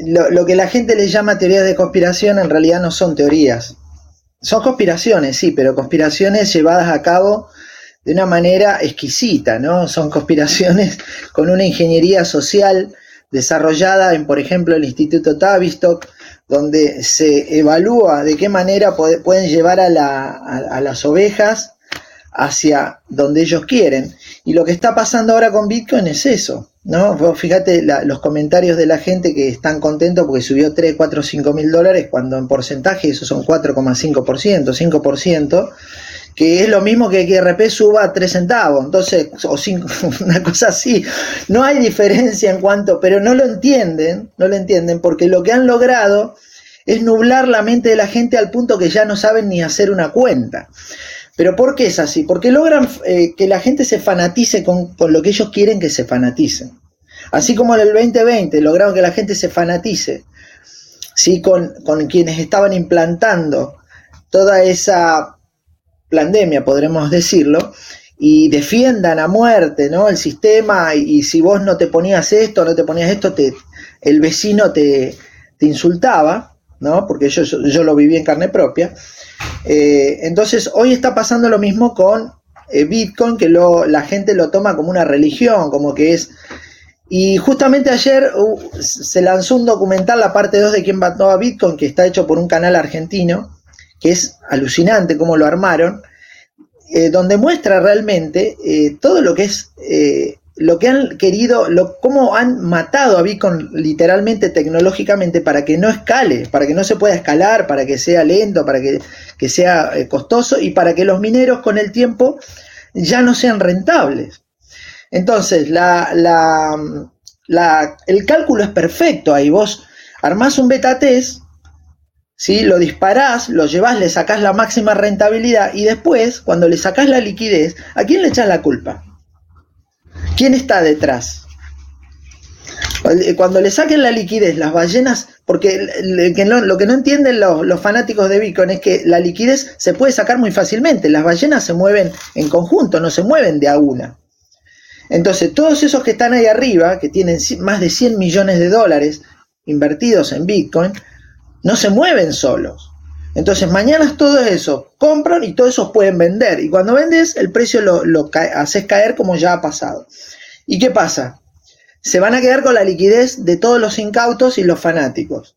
[SPEAKER 3] lo, lo, que la gente le llama teorías de conspiración en realidad no son teorías. Son conspiraciones, sí, pero conspiraciones llevadas a cabo de una manera exquisita, ¿no? Son conspiraciones con una ingeniería social desarrollada en, por ejemplo, el Instituto Tavistock, donde se evalúa de qué manera pueden llevar a, las ovejas hacia donde ellos quieren. Y lo que está pasando ahora con Bitcoin es eso, ¿no? fíjate los comentarios de la gente que están contentos porque subió 3, 4, 5 mil dólares, cuando en porcentaje eso son 4,5%, 5%, que es lo mismo que que RP suba a 3 centavos, entonces, o 5, una cosa así. No hay diferencia en cuanto, pero no lo entienden, no lo entienden, porque lo que han logrado es nublar la mente de la gente al punto que ya no saben ni hacer una cuenta. Pero ¿por qué es así? Porque logran eh, que la gente se fanatice con, lo que ellos quieren que se fanaticen. Así como en el 2020 lograron que la gente se fanatice ¿sí? con, con quienes estaban implantando toda esa pandemia, podremos decirlo, y defiendan a muerte ¿no? el sistema y, si vos no te ponías esto, no te ponías esto, te, el vecino te, te insultaba, ¿no? porque yo, yo, lo viví en carne propia. Eh, entonces hoy está pasando lo mismo con eh, Bitcoin, que lo, la gente lo toma como una religión, como que es... Y justamente ayer uh, se lanzó un documental, la parte 2 de quién mató a Bitcoin, que está hecho por un canal argentino, que es alucinante cómo lo armaron, eh, donde muestra realmente eh, todo lo que es, eh, lo que han querido, lo, cómo han matado a Bitcoin literalmente tecnológicamente para que no escale, para que no se pueda escalar, para que sea lento, para que, que sea costoso y para que los mineros con el tiempo ya no sean rentables. Entonces, el cálculo es perfecto ahí. Vos armás un beta test ¿sí? Lo disparás, lo llevas, le sacás la máxima rentabilidad y después, cuando le sacás la liquidez, ¿a quién le echas la culpa? ¿Quién está detrás? Cuando le saquen la liquidez, las ballenas, porque lo que no entienden los, los, fanáticos de Bitcoin es que la liquidez se puede sacar muy fácilmente. Las ballenas se mueven en conjunto, no se mueven de a una. Entonces, todos esos que están ahí arriba, que tienen más de 100 millones de dólares invertidos en Bitcoin, no se mueven solos. Entonces, mañana todo eso compran y todos esos pueden vender. Y cuando vendes, el precio lo, lo haces caer como ya ha pasado. ¿Y qué pasa? Se van a quedar con la liquidez de todos los incautos y los fanáticos.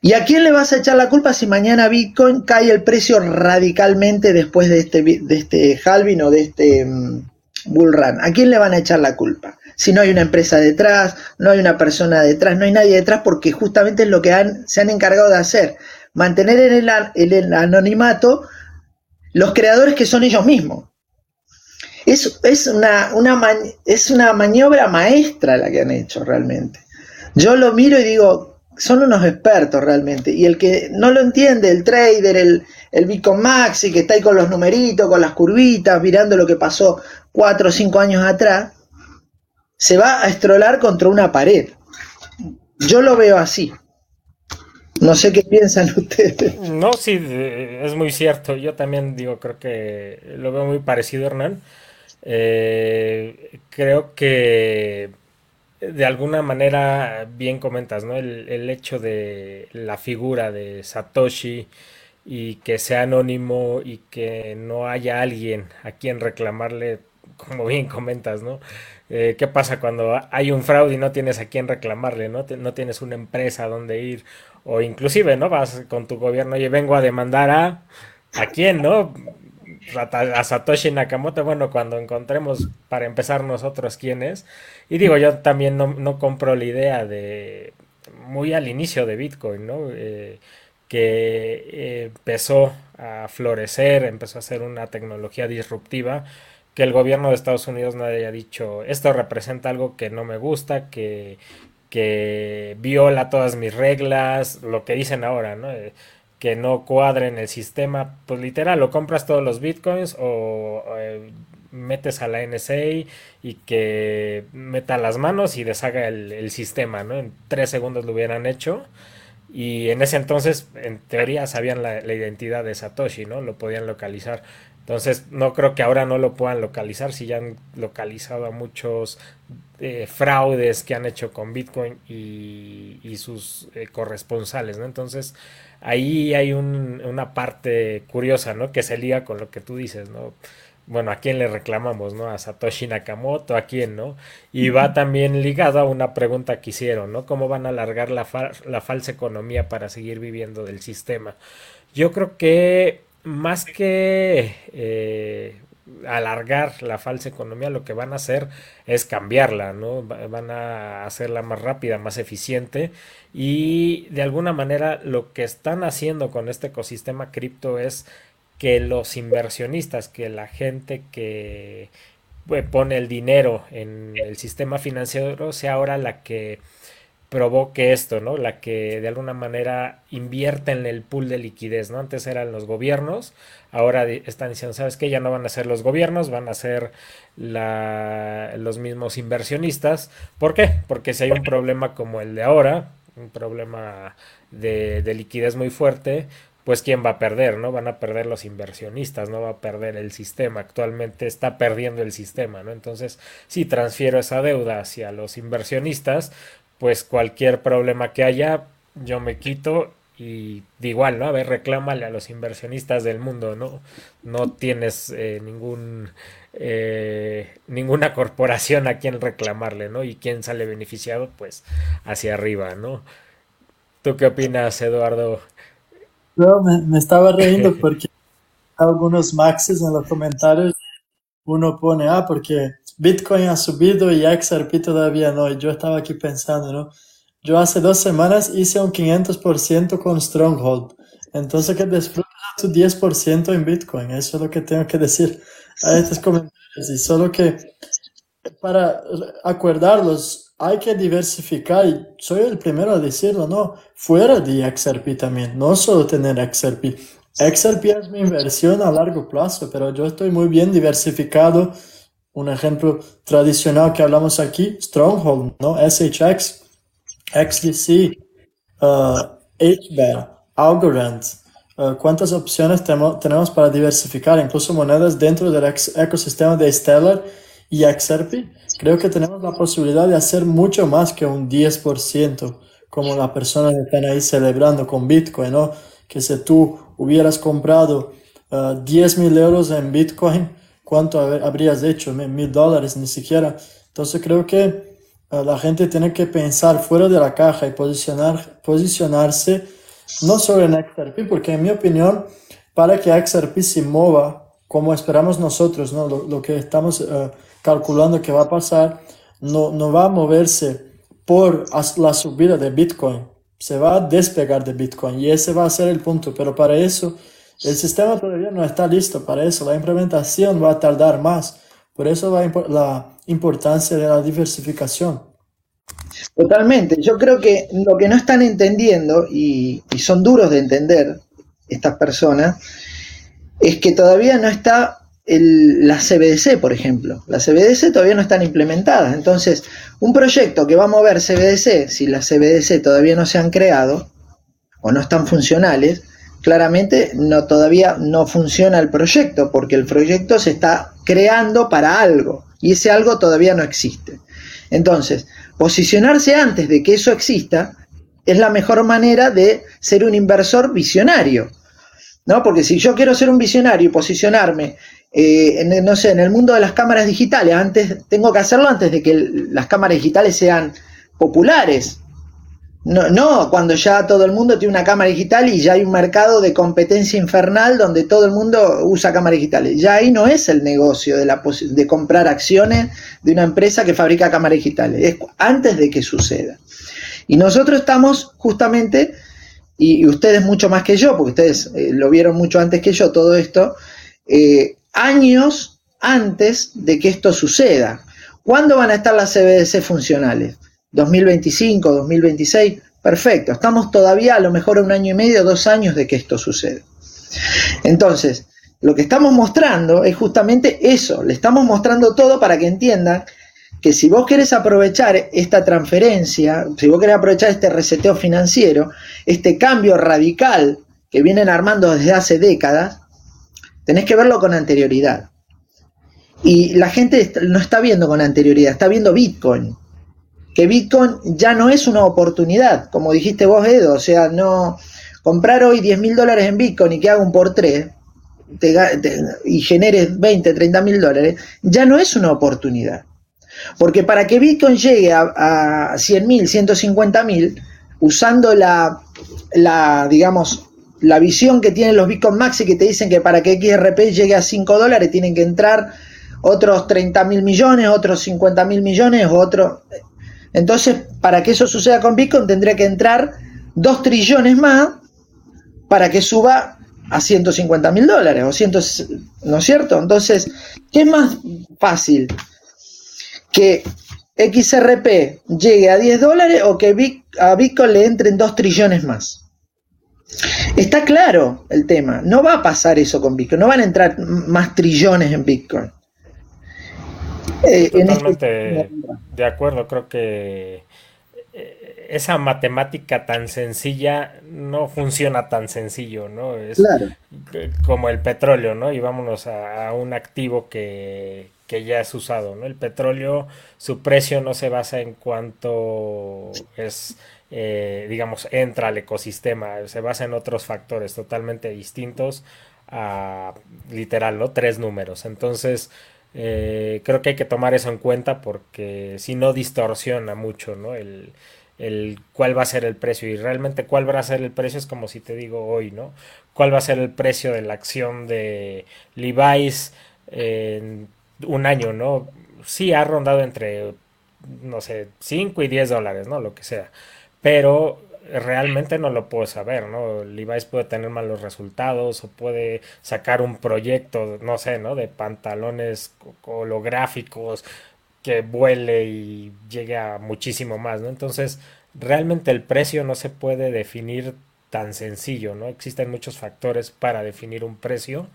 [SPEAKER 3] ¿Y a quién le vas a echar la culpa si mañana Bitcoin cae el precio radicalmente después de este, de este halving o de este um, bull run? ¿A quién le van a echar la culpa? Si no hay una empresa detrás, no hay una persona detrás, no hay nadie detrás, porque justamente es lo que han, se han encargado de hacer, mantener en el, anonimato los creadores que son ellos mismos. Es, una es una maniobra maestra la que han hecho realmente. Yo lo miro y digo, son unos expertos realmente. Y el que no lo entiende, el trader, el, el Bitcoin Maxi, que está ahí con los numeritos, con las curvitas, mirando lo que pasó cuatro o cinco años atrás, se va a estrolar contra una pared. Yo lo veo así. No sé qué piensan ustedes.
[SPEAKER 2] No, sí, es muy cierto. Yo también digo, creo que lo veo muy parecido, Hernán. Eh, creo que de alguna manera bien comentas, ¿no? El, hecho de la figura de Satoshi y que sea anónimo y que no haya alguien a quien reclamarle, como bien comentas, ¿no? Eh, ¿Qué pasa cuando hay un fraude y no tienes a quién reclamarle, ¿no? tienes una empresa donde ir? O inclusive, ¿no? Vas con tu gobierno y vengo a demandar a... ¿A quién, no? A Satoshi Nakamoto, bueno, cuando encontremos para empezar nosotros quién es. Y digo, yo también no, compro la idea de, muy al inicio de Bitcoin, ¿no? Eh, que eh, empezó a florecer, empezó a ser una tecnología disruptiva que el gobierno de Estados Unidos no haya dicho esto representa algo que no me gusta, que, que viola todas mis reglas, lo que dicen ahora, ¿no? Eh, que no cuadre en el sistema, pues literal, o compras todos los bitcoins o eh, metes a la NSA y que meta las manos y deshaga el, el, sistema, ¿no? En tres segundos lo hubieran hecho. Y en ese entonces, en teoría, sabían la, identidad de Satoshi, ¿no? Lo podían localizar. Entonces, no creo que ahora no lo puedan localizar si ya han localizado a muchos eh, fraudes que han hecho con Bitcoin y, sus eh, corresponsales, ¿no? Entonces, ahí hay una parte curiosa, ¿no? Que se liga con lo que tú dices, ¿no? Bueno, ¿a quién le reclamamos, no? A Satoshi Nakamoto, ¿a quién, no? Y va también ligado a una pregunta que hicieron, ¿no? ¿Cómo van a alargar la, la falsa economía para seguir viviendo del sistema? Yo creo que más que eh, alargar la falsa economía, lo que van a hacer es cambiarla, ¿no? Van a hacerla más rápida, más eficiente y de alguna manera lo que están haciendo con este ecosistema cripto es que los inversionistas, que la gente que eh, pone el dinero en el sistema financiero sea ahora la que provoque esto, ¿no? La que de alguna manera invierte en el pool de liquidez, ¿no? Antes eran los gobiernos, ahora están diciendo, ¿sabes qué? Ya no van a ser los gobiernos, van a ser los mismos inversionistas. ¿Por qué? Porque si hay un problema como el de ahora, un problema de liquidez muy fuerte, pues quién va a perder, ¿no? Van a perder los inversionistas, no va a perder el sistema. Actualmente está perdiendo el sistema, ¿no? Entonces, si transfiero esa deuda hacia los inversionistas, pues cualquier problema que haya, yo me quito y igual, ¿no? A ver, reclámale a los inversionistas del mundo, ¿no? No tienes eh, ningún eh, ninguna corporación a quien reclamarle, ¿no? Y quién sale beneficiado, pues hacia arriba, ¿no? ¿Tú qué opinas, Eduardo?
[SPEAKER 1] Yo me, estaba riendo porque algunos maxes en los comentarios uno pone, ah, porque Bitcoin ha subido y XRP todavía no. Y yo estaba aquí pensando, ¿no? Yo hace dos semanas hice un 500% con Stronghold. Entonces que disfrutas tu 10% en Bitcoin. Eso es lo que tengo que decir a estos comentarios. Y solo que para acordarlos, hay que diversificar. Y soy el primero a decirlo, ¿no? Fuera de XRP también. No solo tener XRP. XRP es mi inversión a largo plazo, pero yo estoy muy bien diversificado un ejemplo tradicional que hablamos aquí, Stronghold, ¿no? SHX, XDC, uh, HBAR, Algorand. Uh, ¿Cuántas opciones tenemos para diversificar incluso monedas dentro del ecosistema de Stellar y XRP? Creo que tenemos la posibilidad de hacer mucho más que un 10%, como las personas que están ahí celebrando con Bitcoin, ¿no? Que si tú hubieras comprado uh, 10 mil euros en Bitcoin, cuánto habrías hecho, mil dólares ni siquiera. Entonces creo que eh, la gente tiene que pensar fuera de la caja y posicionar, posicionarse no solo en XRP, porque en mi opinión, para que XRP se mueva como esperamos nosotros, ¿no? lo, que estamos eh, calculando que va a pasar, no, no va a moverse por la subida de Bitcoin, se va a despegar de Bitcoin y ese va a ser el punto, pero para eso el sistema todavía no está listo. Para eso, la implementación va a tardar más, por eso la, la importancia de la diversificación.
[SPEAKER 3] Totalmente, yo creo que lo que no están entendiendo, y, son duros de entender estas personas, es que todavía no está el, la CBDC, por ejemplo. Las CBDC todavía no están implementadas. Entonces, un proyecto que va a mover CBDC, si las CBDC todavía no se han creado o no están funcionales, claramente no, todavía no funciona el proyecto, porque el proyecto se está creando para algo y ese algo todavía no existe. Entonces, posicionarse antes de que eso exista es la mejor manera de ser un inversor visionario. ¿no? Porque si yo quiero ser un visionario y posicionarme, eh, no sé, en el mundo de las cámaras digitales, antes, tengo que hacerlo antes de que las cámaras digitales sean populares. No, no, cuando ya todo el mundo tiene una cámara digital y ya hay un mercado de competencia infernal donde todo el mundo usa cámaras digitales. Ya ahí no es el negocio de, la de comprar acciones de una empresa que fabrica cámaras digitales, es antes de que suceda. Y nosotros estamos justamente, y, ustedes mucho más que yo, porque ustedes eh, lo vieron mucho antes que yo todo esto, eh, años antes de que esto suceda. ¿Cuándo van a estar las CBDC funcionales? 2025, 2026, perfecto. Estamos todavía a lo mejor un año y medio, dos años de que esto suceda. Entonces, lo que estamos mostrando es justamente eso. Le estamos mostrando todo para que entiendan que si vos querés aprovechar esta transferencia, si vos querés aprovechar este reseteo financiero, este cambio radical que vienen armando desde hace décadas, tenés que verlo con anterioridad. Y la gente no está viendo con anterioridad, está viendo Bitcoin que Bitcoin ya no es una oportunidad, como dijiste vos, Edo, o sea, no comprar hoy 10 mil dólares en Bitcoin y que haga un por y generes 20, 30 mil dólares, ya no es una oportunidad. Porque para que Bitcoin llegue a, a 100 mil, 150 mil, usando la, digamos, la visión que tienen los Bitcoin Maxi que te dicen que para que XRP llegue a 5 dólares tienen que entrar otros 30 mil millones, otros 50 mil millones, otros... Entonces, para que eso suceda con Bitcoin tendría que entrar 2 trillones más para que suba a 150 mil dólares, o ciento, ¿no es cierto? Entonces, ¿qué es más fácil? Que XRP llegue a 10 dólares o que a Bitcoin le entren 2 trillones más. Está claro el tema, no va a pasar eso con Bitcoin, no van a entrar más trillones en Bitcoin.
[SPEAKER 2] Eh, este Totalmente de acuerdo, creo que eh, esa matemática tan sencilla no funciona tan sencillo, ¿no? Es como el petróleo, ¿no? Y vámonos a, un activo que, que, ya es usado, ¿no? El petróleo, su precio no se basa en cuánto es, eh, digamos, entra al ecosistema, se basa en otros factores totalmente distintos a, literal, ¿no? Tres números. Entonces, eh, creo que hay que tomar eso en cuenta porque si no distorsiona mucho, ¿no? El, el cuál va a ser el precio y realmente cuál va a ser el precio es como si te digo hoy, ¿no? ¿Cuál va a ser el precio de la acción de Levi's en un año, ¿no? Sí ha rondado entre, no sé, 5 y 10 dólares, ¿no? Lo que sea. Pero realmente no lo puedo saber, ¿no? Levi's puede tener malos resultados o puede sacar un proyecto, no sé, ¿no? De pantalones holográficos que vuele y llegue a muchísimo más, ¿no? Entonces, realmente el precio no se puede definir tan sencillo, ¿no? Existen muchos factores para definir un precio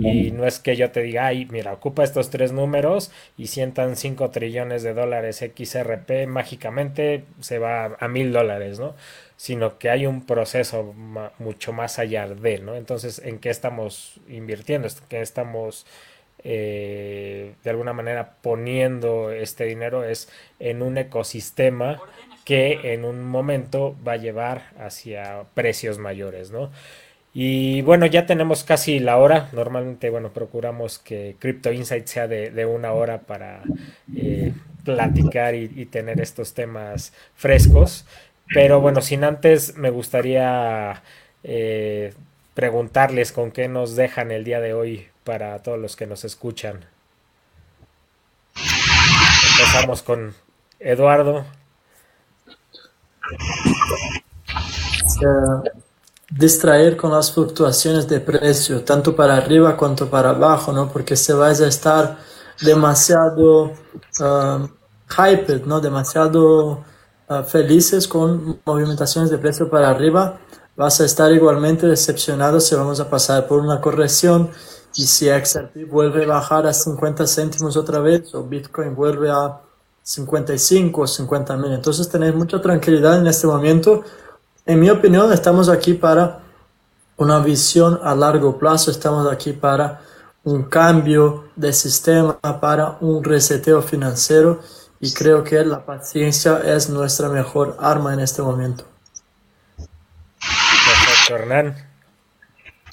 [SPEAKER 2] y no es que yo te diga, ay, mira, ocupa estos tres números y sientan 5 trillones de dólares XRP, mágicamente se va a mil dólares, ¿no? Sino que hay un proceso mucho más allá de, ¿no? Entonces, ¿en qué estamos invirtiendo? ¿En qué estamos eh, de alguna manera poniendo este dinero? Es en un ecosistema que en un momento va a llevar hacia precios mayores, ¿no? Y bueno, ya tenemos casi la hora. Normalmente, bueno, procuramos que Crypto Insight sea de, una hora para eh, platicar y, tener estos temas frescos. Pero bueno, sin antes me gustaría eh, preguntarles con qué nos dejan el día de hoy para todos los que nos escuchan. Empezamos con Eduardo.
[SPEAKER 1] Distraer con las fluctuaciones de precio, tanto para arriba cuanto para abajo, ¿no? Porque se vais a estar demasiado hyped, ¿no? Demasiado uh, felices con movimentaciones de precio para arriba, vas a estar igualmente decepcionado si vamos a pasar por una corrección y si XRP vuelve a bajar a 50 céntimos otra vez o Bitcoin vuelve a 55 o 50 mil. Entonces tener mucha tranquilidad en este momento. En mi opinión, estamos aquí para una visión a largo plazo, estamos aquí para un cambio de sistema, para un reseteo financiero y creo que la paciencia es nuestra mejor arma en este momento.
[SPEAKER 2] Perfecto, Hernán.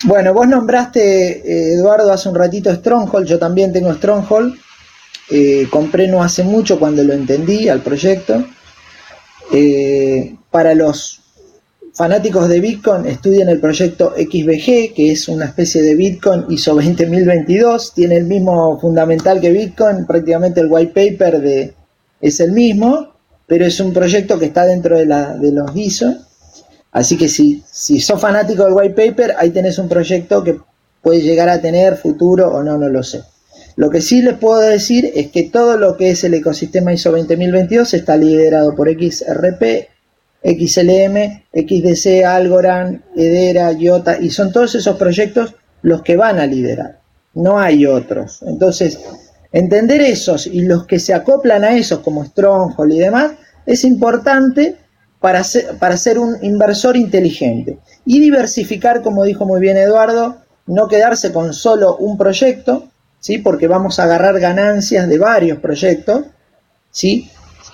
[SPEAKER 3] Bueno, vos nombraste, eh, Eduardo, hace un ratito Stronghold, yo también tengo Stronghold. Eh, compré no hace mucho cuando lo entendí al proyecto. Eh, para los fanáticos de Bitcoin, estudien el proyecto XBG, que es una especie de Bitcoin ISO 20022. Tiene el mismo fundamental que Bitcoin, prácticamente el white paper de, es el mismo, pero es un proyecto que está dentro de, la, de los ISO. Así que si, si sos fanático del white paper, ahí tenés un proyecto que puede llegar a tener futuro o no, no lo sé. Lo que sí les puedo decir es que todo lo que es el ecosistema ISO 20022 está liderado por XRP, XLM, XDC, Algorand, Edera, IOTA, y son todos esos proyectos los que van a liderar. No hay otros. Entonces, entender esos y los que se acoplan a esos, como Stronghold y demás, es importante para ser, para ser un inversor inteligente. Y diversificar, como dijo muy bien Eduardo, no quedarse con solo un proyecto, ¿sí? porque vamos a agarrar ganancias de varios proyectos, ¿sí?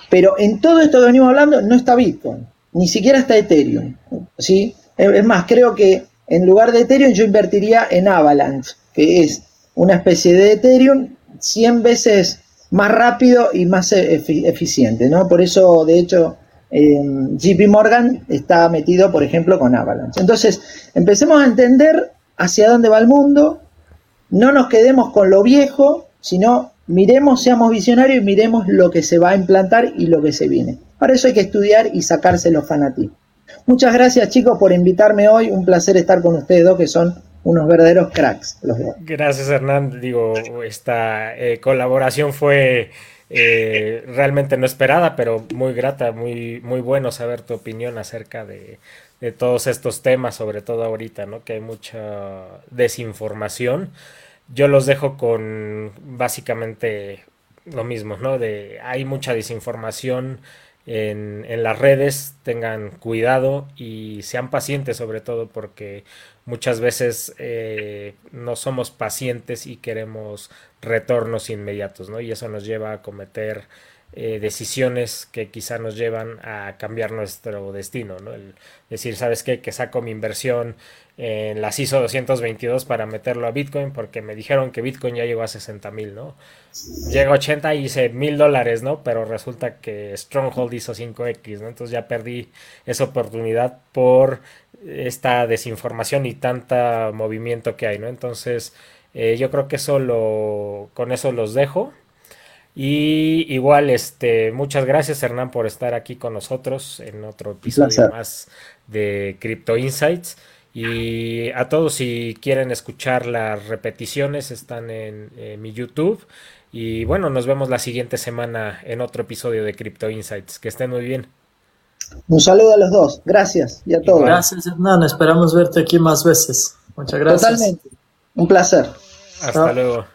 [SPEAKER 3] pero en todo esto que venimos hablando no está Bitcoin, ni siquiera está Ethereum. ¿sí? Es más, creo que en lugar de Ethereum yo invertiría en Avalanche, que es una especie de Ethereum 100 veces más rápido y más eficiente, ¿no? Por eso, de hecho, JP Morgan está metido, por ejemplo, con Avalanche. Entonces, empecemos a entender hacia dónde va el mundo, no nos quedemos con lo viejo, sino miremos, seamos visionarios y miremos lo que se va a implantar y lo que se viene. Para eso hay que estudiar y sacarse los fanatismos. Muchas gracias chicos por invitarme hoy, un placer estar con ustedes dos que son unos verdaderos cracks. Los
[SPEAKER 2] Gracias Hernán, digo, esta eh, colaboración fue eh, realmente no esperada, pero muy grata, muy, muy bueno saber tu opinión acerca de, de todos estos temas, sobre todo ahorita, ¿no? Que hay mucha desinformación. Yo los dejo con básicamente lo mismo, ¿no? De hay mucha desinformación en, en, las redes, tengan cuidado y sean pacientes sobre todo porque muchas veces eh, no somos pacientes y queremos retornos inmediatos, ¿no? Y eso nos lleva a cometer eh, decisiones que quizá nos llevan a cambiar nuestro destino, ¿no? El decir, ¿sabes qué? Que saco mi inversión en la ISO 222 para meterlo a Bitcoin porque me dijeron que Bitcoin ya llegó a 60 mil, ¿no? Llega a 80 y hice mil dólares, ¿no? Pero resulta que Stronghold hizo 5X, ¿no? Entonces ya perdí esa oportunidad por esta desinformación y tanta movimiento que hay, ¿no? Entonces, eh, yo creo que eso lo, con eso los dejo. Y igual, este, muchas gracias Hernán por estar aquí con nosotros en otro episodio más de Crypto Insights. Y a todos si quieren escuchar las repeticiones están en, mi YouTube. Y bueno, nos vemos la siguiente semana en otro episodio de Crypto Insights. Que estén muy bien.
[SPEAKER 3] Un saludo a los dos. Gracias y a todos.
[SPEAKER 1] Gracias Hernán. Esperamos verte aquí más veces. Muchas gracias.
[SPEAKER 3] Totalmente. Un placer.
[SPEAKER 2] Hasta luego.